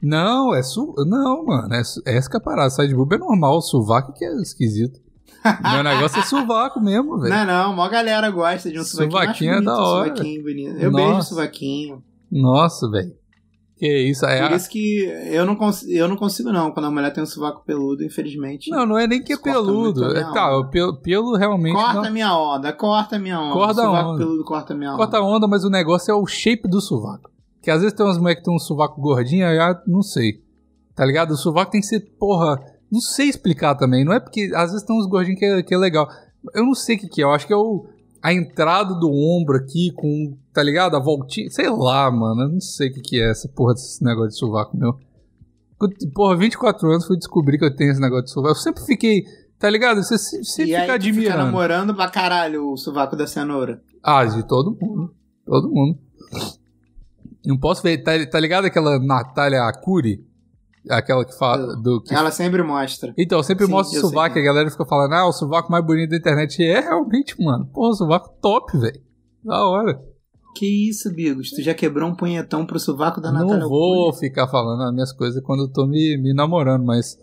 Não, é su... Não, mano. É, su- essa que é a parada. Side boob é normal, sovaco que é esquisito. Meu negócio é sovaco mesmo, velho. Não, não, mó galera gosta de um sovaquinho. Sovaquinho é da hora. Sovaquinho bonito. Eu Nossa. beijo o sovaquinho. Nossa, velho. Que isso, é. Por isso que eu não, eu não consigo, não. Quando a mulher tem um sovaco peludo, infelizmente. Não, não é nem que é peludo. É, tá, pelo, pelo realmente. Corta não- minha onda, corta minha onda. Corta sovaco onda. peludo corta minha onda. Corta a onda, mas o negócio é o shape do sovaco. Que às vezes tem umas mulheres que tem um sovaco gordinho, aí não sei. Tá ligado? O sovaco tem que ser, porra. Não sei explicar também. Não é porque às vezes tem uns gordinhos que é, que é legal. Eu não sei o que, que é. Eu acho que é o, a entrada do ombro aqui com, tá ligado? A voltinha. Sei lá, mano. Eu não sei o que, que é essa porra desse negócio de sovaco meu. Porra, 24 anos fui descobrir que eu tenho esse negócio de sovaco. Eu sempre fiquei. Tá ligado? Você sempre fica admirando. fica namorando pra caralho o sovaco da cenoura. Ah, de todo mundo. Todo mundo. Não posso ver. Tá, tá ligado aquela Natália Arcuri? Aquela que fala do que Ela sempre mostra. Então, eu sempre Sim, mostro o sovaco e quem a galera fica falando, ah, o sovaco mais bonito da internet. E é realmente, mano. Porra, o sovaco top, velho. Da hora. Que isso, Bigos? Tu já quebrou um punhetão pro sovaco da Natália Não vou ficar falando as minhas coisas quando eu tô me, me namorando, mas,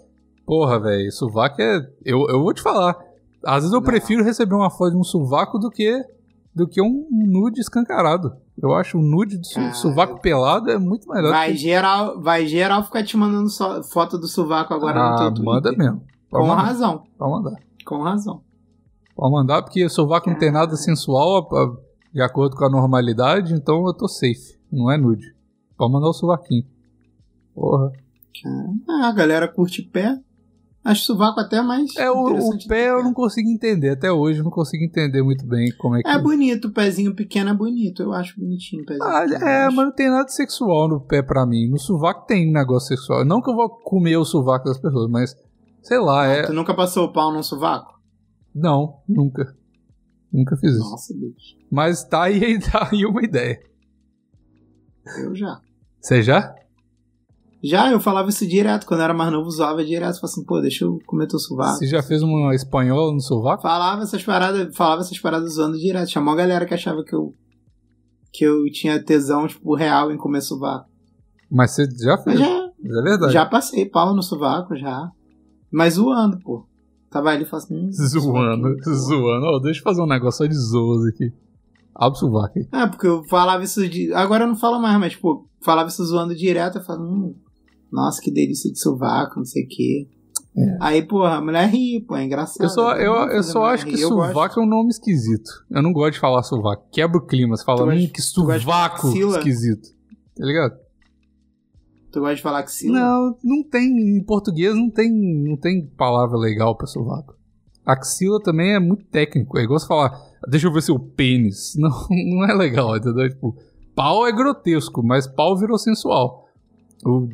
porra, velho, sovaco é. Eu, eu vou te falar. Às vezes eu Não. prefiro receber uma foto de um sovaco do que, do que um nude escancarado. Eu acho o nude de su- Cara. sovaco pelado é muito melhor. Vai que... geral, vai geral ficar te mandando só- foto do sovaco agora no Ah, teu Twitter. manda mesmo. Pode Com mandar, razão. pode mandar. Com razão. Pode mandar, porque sovaco não tem nada sensual de acordo com a normalidade, então eu tô safe. Não é nude. Pode mandar o sovaquinho. Porra. Ah, a galera curte pé. Acho sovaco até mais. É, o, o pé eu não consigo entender. Até hoje eu não consigo entender muito bem como é que. É bonito, o pezinho pequeno é bonito. Eu acho bonitinho o pezinho Ah, pequeno. é, mas não tem nada sexual no pé pra mim. No sovaco tem negócio sexual. Não que eu vou comer o sovaco das pessoas, mas sei lá, é. Tu nunca passou o pau num sovaco? Não, nunca. Nunca fiz isso. Nossa, bicho. Mas tá aí, tá aí uma ideia. Eu já. Você já? Já, eu falava isso direto. Quando eu era mais novo, usava direto. Falava assim, pô, deixa eu comer teu sovaco. Você já fez uma espanhola no sovaco? Falava essas paradas, falava essas paradas usando direto. Chamou a galera que achava que eu que eu tinha tesão, tipo, real em comer sovaco. Mas você já Mas fez. já, É verdade. já passei pau no sovaco, já. Mas zoando, pô. Tava ali falava assim... hum, Zoando, pô. zoando. Ó, deixa eu fazer um negócio só de zoas aqui. Abre o sovaco aí. É, porque eu falava isso de. Agora eu não falo mais, mas, tipo, falava isso zoando direto. Eu falava, hum, nossa, que delícia de sovaco, não sei o quê. É. Aí, porra, a mulher ri, pô, é engraçado. Eu só, eu, eu só acho que rir. Sovaco é um nome esquisito. Eu não gosto de falar sovaco. Quebra o clima. Você fala, hum, que sovaco axila? esquisito. Tá ligado? Tu gosta de falar que sim? Não, não tem. Em português não tem, não tem palavra legal pra sovaco. Axila também é muito técnico. É igual você falar, deixa eu ver seu pênis. Não, não é legal, entendeu? Tipo, pau é grotesco, mas pau virou sensual. O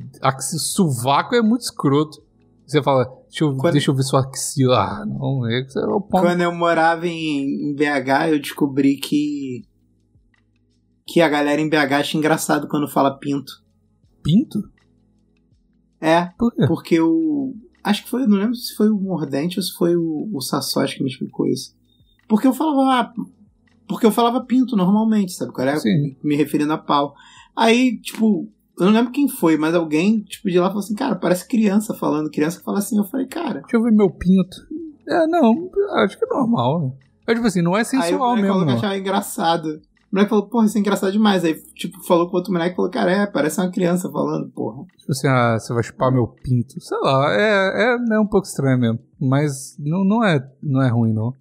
sovaco é muito escroto. Você fala, deixa eu, Quando- deixa eu ver sua axila. Ah, não, é, é o pau. Quando eu morava em, em BH, eu descobri que. Que a galera em BH acha engraçado quando fala pinto. Pinto? É, Por quê? porque o. Acho que foi, não lembro se foi o Mordente ou se foi o, o Sassotti que me explicou isso. Porque eu falava. ah, Porque eu falava pinto normalmente, sabe? qual era? Sim. Me referindo a pau. Aí, tipo, eu não lembro quem foi, mas alguém, tipo, de lá falou assim, cara, parece criança falando. Criança que fala assim. Eu falei, cara. Deixa eu ver meu pinto. É, não, acho que é normal. né? É tipo assim, não é aí o sensual mesmo, falou que achava engraçado. O moleque falou, porra, isso é engraçado demais. Aí, tipo, falou com outro moleque e falou, cara, é, parece uma criança falando, porra. Tipo assim, ah, você vai chupar meu pinto. Sei lá, é, é, é um pouco estranho mesmo. Mas não, não, é, não é ruim, não.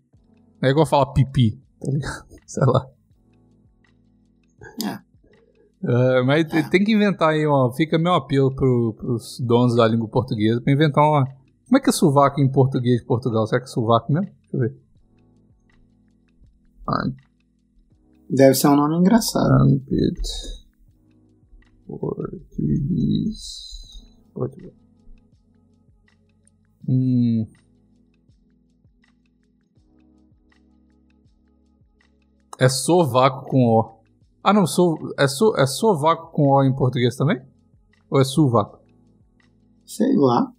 É igual falar pipi, tá ligado? Sei lá. É, mas te- tem que inventar aí, ó. Fica meu apelo pro, pros donos da língua portuguesa pra inventar uma. Como é que é sovaco em português de Portugal? Será que é sovaco mesmo? Deixa eu ver. Deve ser um nome engraçado. Armpit. Português. Portugal. Hum. É sovaco com O. Ah, não, so, é, so, é sovaco com O em português também? Ou é sovaco? Sei lá.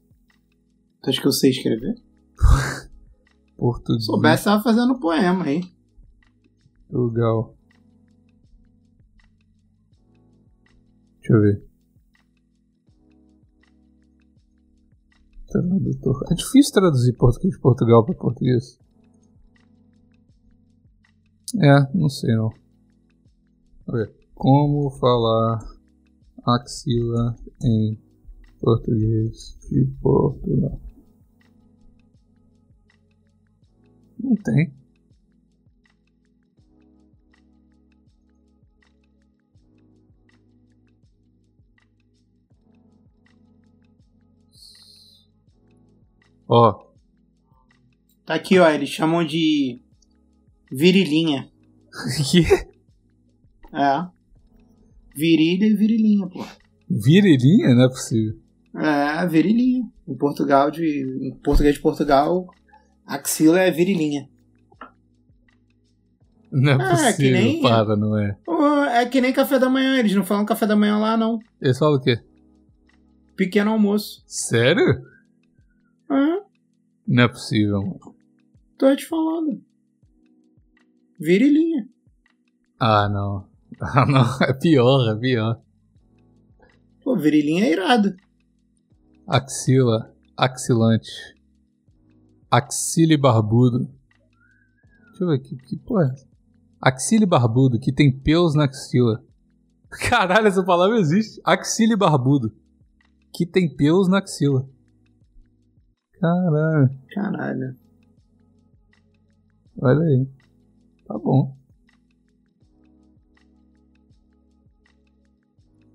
Tu acha que eu sei escrever? Português. Se soubesse, tava fazendo um poema aí. Portugal. Deixa eu ver. Tradutor. É difícil traduzir português de Portugal para português. É, não sei não. Ver. Como falar axila em português de Portugal? Não tem. Ó, Tá aqui, ó. Eles chamam de Virilinha. Que? É. Virilha e virilinha, pô. Virilinha? Não é possível. É, virilinha. Em Portugal, de, em português de Portugal, axila é virilinha. Não é é que possível. nem- Para, não é. É que nem café da manhã, eles não falam café da manhã lá, não. Eles falam o quê? Pequeno almoço. Sério? Ah, Não é possível, mano. tô te falando. Virilinha. Ah, não. Ah, não. É pior, é pior. Pô, virilinha é irado. Axila. Axilante. Axile barbudo. Deixa eu ver aqui. Que porra é? Axile barbudo, que tem pelos na axila. Caralho, essa palavra existe. Axile barbudo. Que tem pelos na axila. Caralho. Caralho. Olha aí. Tá bom.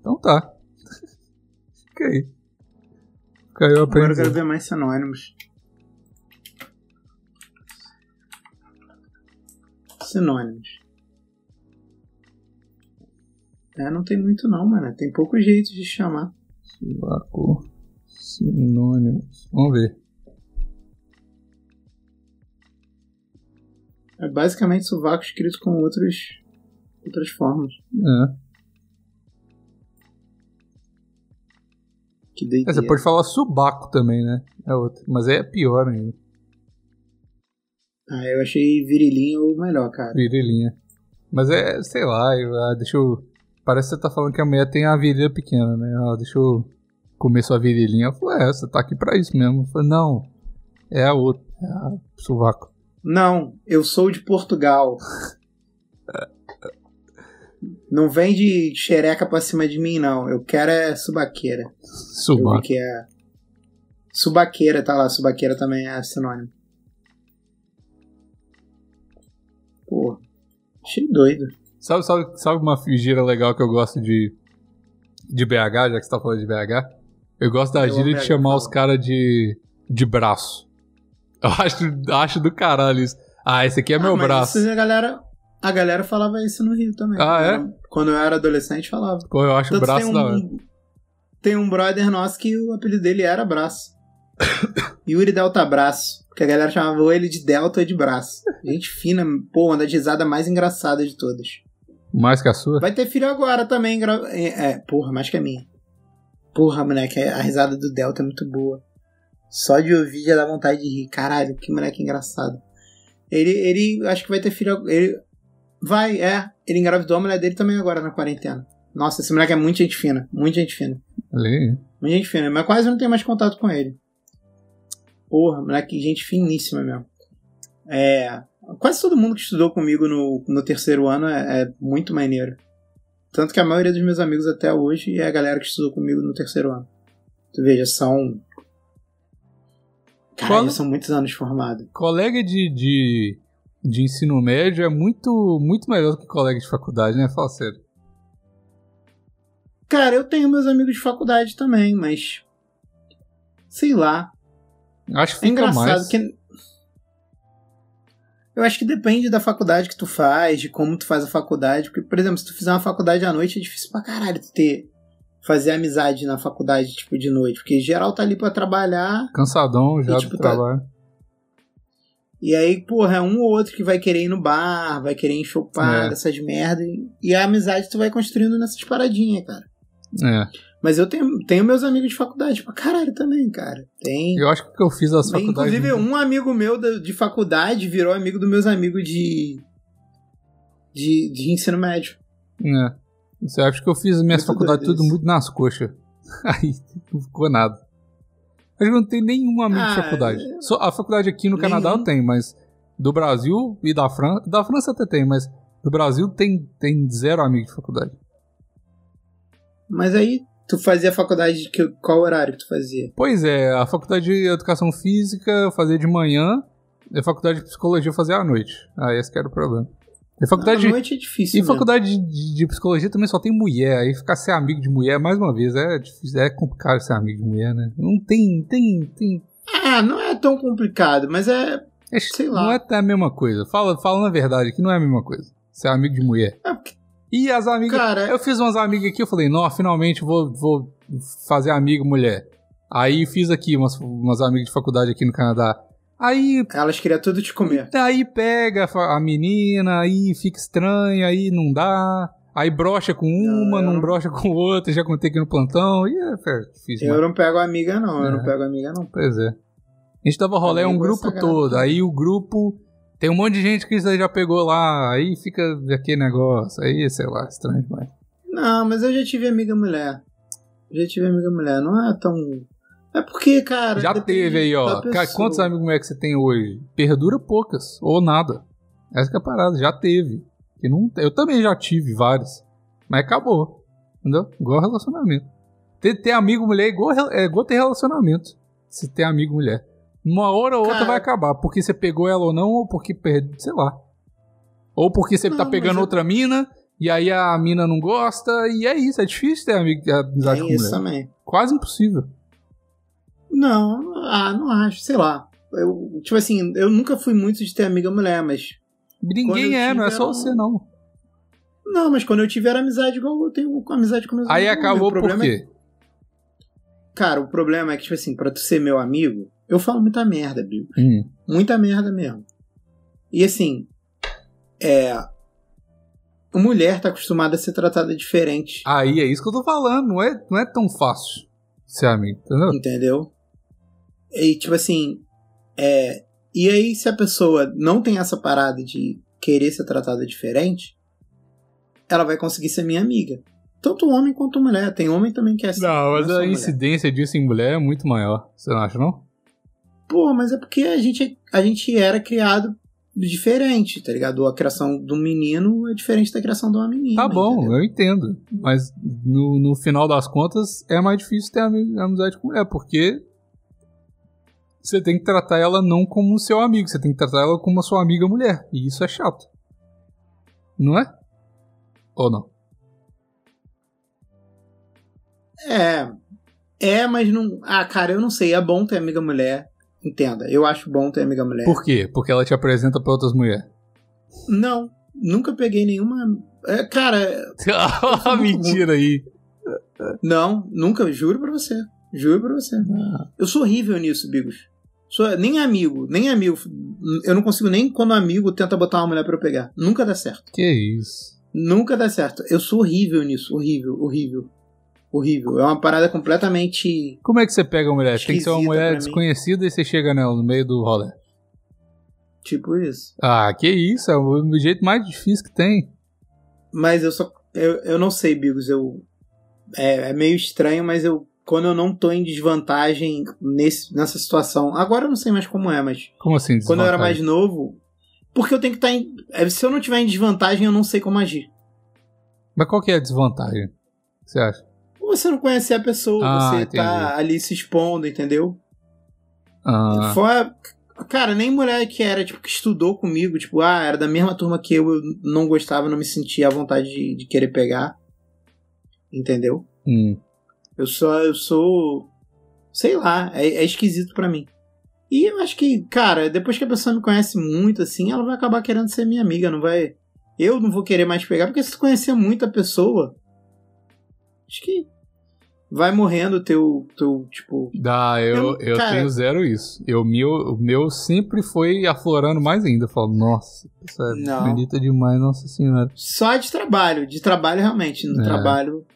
Então tá. Fica aí. Aí o Agora eu quero ver mais sinônimos. Sinônimos. É, não tem muito não, mano. Tem poucos jeitos de chamar. Sovaco. Sinônimos. Vamos ver. É basicamente sovaco escrito com outros, outras formas. É. Que É. Você pode falar subaco também, né? É outro. Mas é pior ainda. Ah, eu achei virilinho o melhor, cara. Virilhinha. Mas é, sei lá, eu- ah, deixa eu. Parece que você tá falando que a mulher tem a virilha pequena, né? Ah, deixa eu comer sua virilhinha. Eu falei, é, você tá aqui pra isso mesmo. Eu falei, não. É a outra. É a sovaco. Não, eu sou de Portugal. Não vem de xereca pra cima de mim, não. Eu quero é subaqueira. Que é. Subaqueira, tá lá. Subaqueira também é sinônimo. Pô, achei doido. Sabe, sabe, sabe uma gíria legal que eu gosto de, de BH, já que você tá falando de BH? Eu gosto da Eu gíria de chamar os caras de, de braço. Eu acho, acho do caralho isso. Ah, esse aqui é meu Ah, mas braço. isso a galera, a galera falava isso no Rio também. Ah, é? Quando eu- Quando eu era adolescente, falava. Pô, eu acho o Tanto braço tem da hora. um, tem um brother nosso que o apelido dele era Braço. Yuri Delta Braço. Que a galera chamava ele de Delta ou de Braço. Gente fina, pô, uma das risadas mais engraçadas de todas. Mais que a sua? Vai ter filho agora também. gra- É, é, porra, mais que a minha. Porra, moleque, a risada do Delta é muito boa. Só de ouvir já dá vontade de rir. Caralho, que moleque engraçado. Ele, ele acho que vai ter filho. Ele, vai, é. Ele engravidou a mulher dele também agora na quarentena. Nossa, esse moleque é muito gente fina. Muito gente fina. Ali. Muito gente fina. Mas quase não tenho mais contato com ele. Porra, moleque, gente finíssima mesmo. É. Quase todo mundo que estudou comigo no, no terceiro ano é, é muito maneiro. Tanto que a maioria dos meus amigos até hoje é a galera que estudou comigo no terceiro ano. Tu veja, são. Caralho, Qual- são muitos anos formados. Colega de, de, de ensino médio é muito, muito melhor do que colega de faculdade, né? Fala sério. Cara, eu tenho meus amigos de faculdade também, mas. Sei lá. Acho que É engraçado mais. que. Eu acho que depende da faculdade que tu faz, de como tu faz a faculdade. Porque, por exemplo, se tu fizer uma faculdade à noite, é difícil pra caralho tu ter. Fazer amizade na faculdade, tipo, de noite. Porque geral tá ali pra trabalhar. Cansadão já E, tipo, do tá- trabalho. E aí, porra, é um ou outro que vai querer ir no bar, vai querer enxopar É. dessas merda. e- a amizade tu vai construindo nessas paradinhas, cara. É. Mas eu tenho, tenho meus amigos de faculdade pra caralho também, cara. Tem. Eu acho que eu fiz as faculdades. Inclusive, um amigo meu de faculdade virou amigo dos meus amigos de. de, de ensino médio. É. Você acha que eu fiz minhas faculdades tudo muito nas coxas. Aí não ficou nada. Acho que não tem nenhum amigo Ah, de faculdade. Só a faculdade aqui no Canadá nenhum. eu tenho, mas do Brasil e da França. Da França até tem, mas do Brasil tem, tem zero amigo de faculdade. Mas aí, tu fazia faculdade de que, qual horário que tu fazia? Pois é, a faculdade de educação física eu fazia de manhã, e a faculdade de psicologia eu fazia à noite. Aí esse que era o problema. E faculdade noite é difícil. E mesmo. faculdade de, de psicologia também só tem mulher, aí ficar ser amigo de mulher, mais uma vez, é difícil, é complicado ser amigo de mulher, né? Não tem, tem, tem. Ah, não é tão complicado, mas é. É, Sei lá. Não é a mesma coisa. Fala, fala na verdade que não é a mesma coisa. Ser amigo de mulher. É porque, E as amigas. cara, Eu fiz umas amigas aqui, eu falei, não, finalmente vou, vou fazer amigo mulher. Aí fiz aqui umas, umas amigas de faculdade aqui no Canadá. Aí, elas queriam tudo te comer. aí pega a menina, aí fica estranho, aí não dá. Aí brocha com uma, eu não, não- brocha com outra, já contei aqui no plantão. E é, é difícil, Eu mano. não pego amiga, não. Eu É. não pego amiga, não. Pois é. A gente dava rolê um é grupo todo. Aí o grupo. Tem um monte de gente que já pegou lá. Aí fica aquele negócio. Aí, sei lá, estranho demais. Não, mas eu já tive amiga mulher. Já tive amiga mulher. Não é tão. É porque, cara. Já teve aí, ó. Cara, quantos amigos mulher que você tem hoje? Perdura poucas. Ou nada. Essa que é a parada. Já teve. Que não, eu também já tive vários. Mas acabou. Entendeu? Igual relacionamento. Ter, ter amigo mulher é igual, é igual ter relacionamento. Se ter amigo mulher. Uma hora ou outra Cara- vai acabar. Porque você pegou ela ou não, ou porque perdeu. Sei lá. Ou porque você Não, tá pegando eu- outra mina. E aí a mina não gosta. E é isso. É difícil ter amigo, amizade com isso mulher. também. Quase impossível. Não, ah, não acho, sei lá. Eu, tipo assim, eu nunca fui muito de ter amiga mulher, mas. Ninguém é, não é só você não. Não, mas quando eu tiver amizade igual eu tenho com amizade com meus Aí amigos. acabou o por problema é- quê? Cara, o problema é que, tipo assim, pra tu ser meu amigo, eu falo muita merda, Bill. Hum. Muita merda mesmo. E assim, é. A mulher tá acostumada a ser tratada diferente. Aí é isso que eu tô falando, não é, não é tão fácil ser amigo, entendeu? Entendeu? E tipo assim, é. E aí, se a pessoa não tem essa parada de querer ser tratada diferente, ela vai conseguir ser minha amiga. Tanto homem quanto mulher. Tem homem também que é assim. Não, mas é a mulher. incidência disso em mulher é muito maior, você não acha, não? Pô, mas é porque a gente, a gente era criado diferente, tá ligado? A criação do menino é diferente da criação de uma menina. Tá bom, entendeu? eu entendo. Mas no, no final das contas é mais difícil ter ami- amizade com mulher, porque você tem que tratar ela não como seu amigo, você tem que tratar ela como a sua amiga mulher. E isso é chato. Não é? Ou não? É. É, mas não. Ah, cara, eu não sei. É bom ter amiga mulher. Entenda. Eu acho bom ter amiga mulher. Por quê? Porque ela te apresenta pra outras mulheres. Não. Nunca peguei nenhuma. É, cara, Mentira aí. não. Nunca. Juro pra você. Juro pra você. Eu sou horrível nisso, Bigos. Sou, nem amigo. Nem amigo. Eu não consigo nem quando amigo tenta botar uma mulher pra eu pegar. Nunca dá certo. Que isso. Nunca dá certo. Eu sou horrível nisso. Horrível, horrível. Horrível. É uma parada completamente. Como é que você pega uma mulher? Tem que ser uma mulher desconhecida e você chega nela no meio do rolê. Tipo isso. Ah, que isso, é o jeito mais difícil que tem. Mas eu só. Eu, eu não sei, Bigos. Eu. É, é meio estranho, mas eu. Quando eu não tô em desvantagem nesse, nessa situação. Agora eu não sei mais como é, mas. Como assim? Quando eu era mais novo. Porque eu tenho que estar em. é, Se eu não tiver em desvantagem, eu não sei como agir. Mas qual que é a desvantagem? Você acha? Você não conhecer a pessoa, Ah, você entendi. tá ali se expondo, entendeu? Ah, Fora. Cara, nem mulher que era, tipo, que estudou comigo, tipo, ah, era da mesma turma que eu, eu não gostava, não me sentia à vontade de, de querer pegar. Entendeu? hum. Eu só, eu sou. Sei lá, é, é esquisito pra mim. E eu acho que, cara, depois que a pessoa me conhece muito, assim, ela vai acabar querendo ser minha amiga, não vai. Eu não vou querer mais pegar, porque se tu conhecer muito a pessoa. Acho que. Vai morrendo o teu, teu, tipo. Dá, eu, Eu- eu, cara- tenho zero isso. Eu, meu, o meu sempre foi aflorando mais ainda. Eu falo, nossa, isso é Não. bonita demais, nossa senhora. Só de trabalho. De trabalho, realmente. No É. trabalho.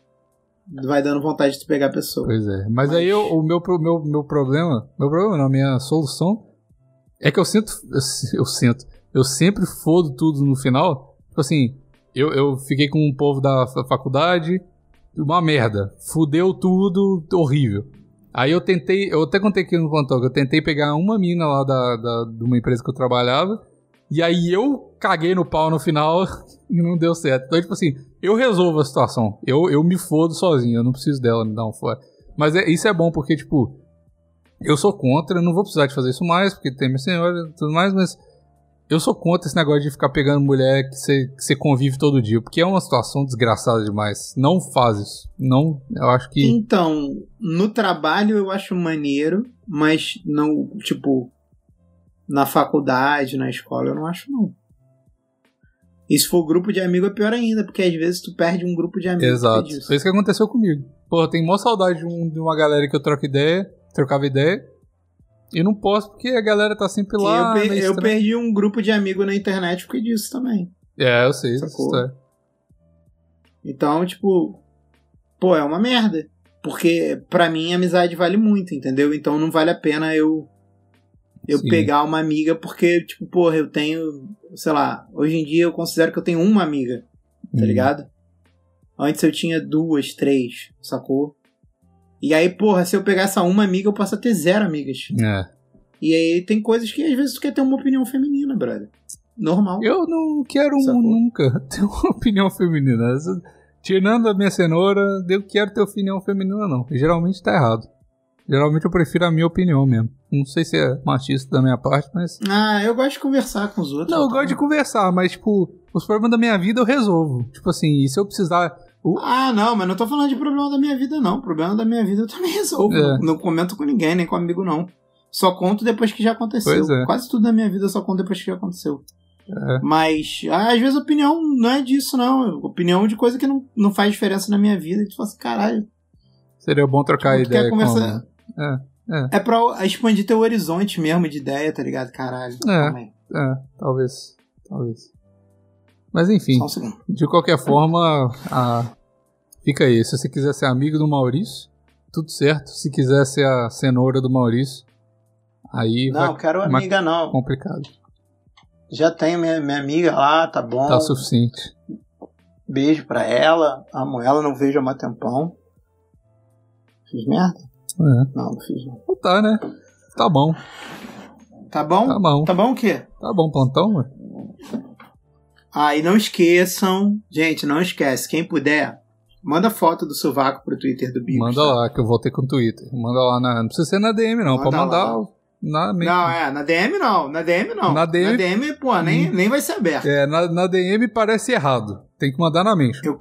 Vai dando vontade de tu pegar a pessoa. Pois é. Mas, Mas- aí eu- o meu, meu, meu problema, meu problema não, a minha solução é que eu sinto, eu, eu sinto, eu sempre fodo tudo no final. Tipo assim, eu, eu fiquei com um povo da fa- faculdade, uma merda, fudeu tudo, horrível. Aí eu tentei, eu até contei aqui no plantão, que eu tentei pegar uma mina lá da, da, de uma empresa que eu trabalhava, e aí eu caguei no pau no final e não deu certo. Então, tipo assim, eu resolvo a situação. Eu, eu me fodo sozinho, eu não preciso dela me dar um fora. Mas é- isso é bom porque, tipo, eu sou contra, não vou precisar de fazer isso mais, porque tem minha senhora e tudo mais, mas eu sou contra esse negócio de ficar pegando mulher que você convive todo dia, porque é uma situação desgraçada demais. Não faz isso. Não, eu acho que. Então, no trabalho eu acho maneiro, mas não, tipo. Na faculdade, na escola, eu não acho não. E se for grupo de amigo é pior ainda, porque às vezes tu perde um grupo de amigos. Exato. Foi isso que aconteceu comigo. Pô, eu tenho mó saudade de, um- de uma galera que eu troco ideia, trocava ideia. E não posso porque a galera tá sempre lá. eu, per- eu perdi um grupo de amigo na internet por disso também. É, eu sei. Sacou? Isso é. Então, tipo, pô, é uma merda. Porque pra mim amizade vale muito, entendeu? Então não vale a pena eu eu Sim. pegar uma amiga porque, tipo, porra, eu tenho, sei lá, hoje em dia eu considero que eu tenho uma amiga, tá Hum. ligado? Antes eu tinha duas, três, sacou? E aí, porra, se eu pegar essa uma amiga, eu posso ter zero amigas. É. E aí tem coisas que às vezes tu quer ter uma opinião feminina, brother. Normal. Eu não quero um- nunca ter uma opinião feminina. Tirando a minha cenoura, eu quero ter opinião feminina, não. Geralmente tá errado. Geralmente eu prefiro a minha opinião mesmo. Não sei se é machista da minha parte, mas. Ah, eu gosto de conversar com os outros. Não, eu gosto de conversar, mas, tipo, os problemas da minha vida eu resolvo. Tipo assim, e se eu precisar. o- Ah, não, mas não tô falando de problema da minha vida, não. Problema da minha vida eu também resolvo. É. Não, não comento com ninguém, nem com amigo, não. Só conto depois que já aconteceu. Pois é. Quase tudo da minha vida eu só conto depois que já aconteceu. É. Mas, ah, às vezes, opinião não é disso, não. Opinião de coisa que não, não faz diferença na minha vida. E tu fala assim, caralho. Seria bom trocar Tipo, quer ideia conversar- com. É pra expandir teu horizonte mesmo de ideia, tá ligado? Caralho. É. É, talvez. Talvez. Mas enfim. Um segundo. De qualquer forma, a- fica aí. Se você quiser ser amigo do Maurício, tudo certo. Se quiser ser a cenoura do Maurício, aí Não, vai quero amiga, não. complicado. Já tenho minha, minha amiga lá, tá bom. Tá suficiente. Beijo pra ela. Amo ela, não vejo há um tempão. Fiz merda? É. Não, não fiz não. Então tá, né? Tá bom. Tá bom? Tá bom. Tá bom o quê? Tá bom, plantão, ué? Ah, e não esqueçam, gente, não esquece, quem puder, manda foto do sovaco pro Twitter do Bigos. Manda lá, que eu voltei com o Twitter. Manda lá na. Não precisa ser na DM, não. Manda Pode mandar lá. na. Não, é, na DM não, na DM não. Na DM pô, nem, nem vai ser aberto. É, na, na DM parece errado. Tem que mandar na mention. Eu,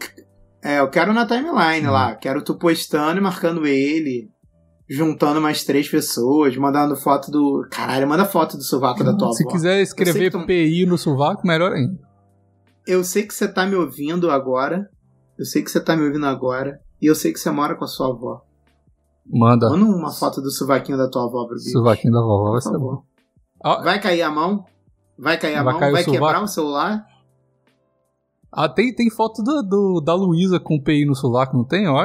é, eu quero na timeline Hum. lá, quero tu postando e marcando ele, juntando mais três pessoas, mandando foto do... Caralho, manda foto do sovaco da tua Se avó. quiser escrever tu- PI no sovaco, melhor ainda. Eu sei que você tá me ouvindo agora, eu sei que você tá me ouvindo agora, e eu sei que você mora com a sua avó. Manda. Manda uma foto do sovaquinho da tua avó pro. Sovaquinho da vovó vai ser bom. Ah, Vai cair a mão? Vai cair a Vai mão? cair o Vai quebrar sovaco? o celular? ah, tem, tem foto do, do- da Luísa com PI no sovaco, não tem, eu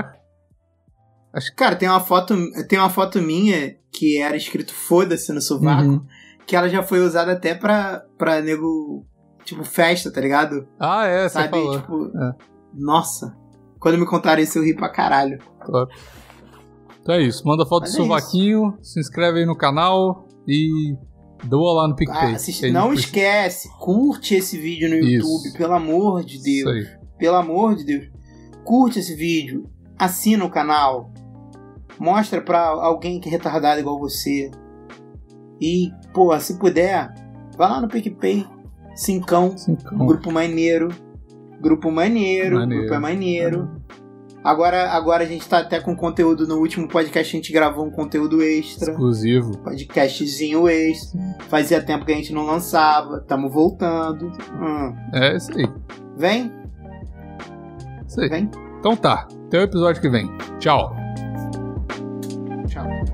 acho? Cara, tem uma foto, tem uma foto minha que era escrito foda-se no sovaco, Uhum. que ela já foi usada até pra, pra nego, tipo, festa, tá ligado? Ah, é, você Sabe? falou. Tipo, É. nossa. Quando me contaram isso, eu ri pra caralho. Top. Então é isso. Manda foto do Mas é sovaquinho, se inscreve aí no canal e doa lá no Ah, PicPay. assiste- Aí não depois- esquece, curte esse vídeo no Isso. YouTube, pelo amor de Isso Deus. aí. Pelo amor de Deus. Curte esse vídeo, assina o canal, mostra pra alguém que é retardado igual você. E, pô, se puder, vai lá no PicPay, cincão, Cincão. grupo maneiro. Grupo maneiro, Maneiro. grupo é maneiro. Agora, agora a gente tá até com conteúdo no último podcast, a gente gravou um conteúdo extra. Exclusivo. Podcastzinho extra. Fazia tempo que a gente não lançava. Tamo voltando. Hum. É isso aí. Vem, Isso aí. vem. Então tá. Até o episódio que vem. Tchau. Tchau.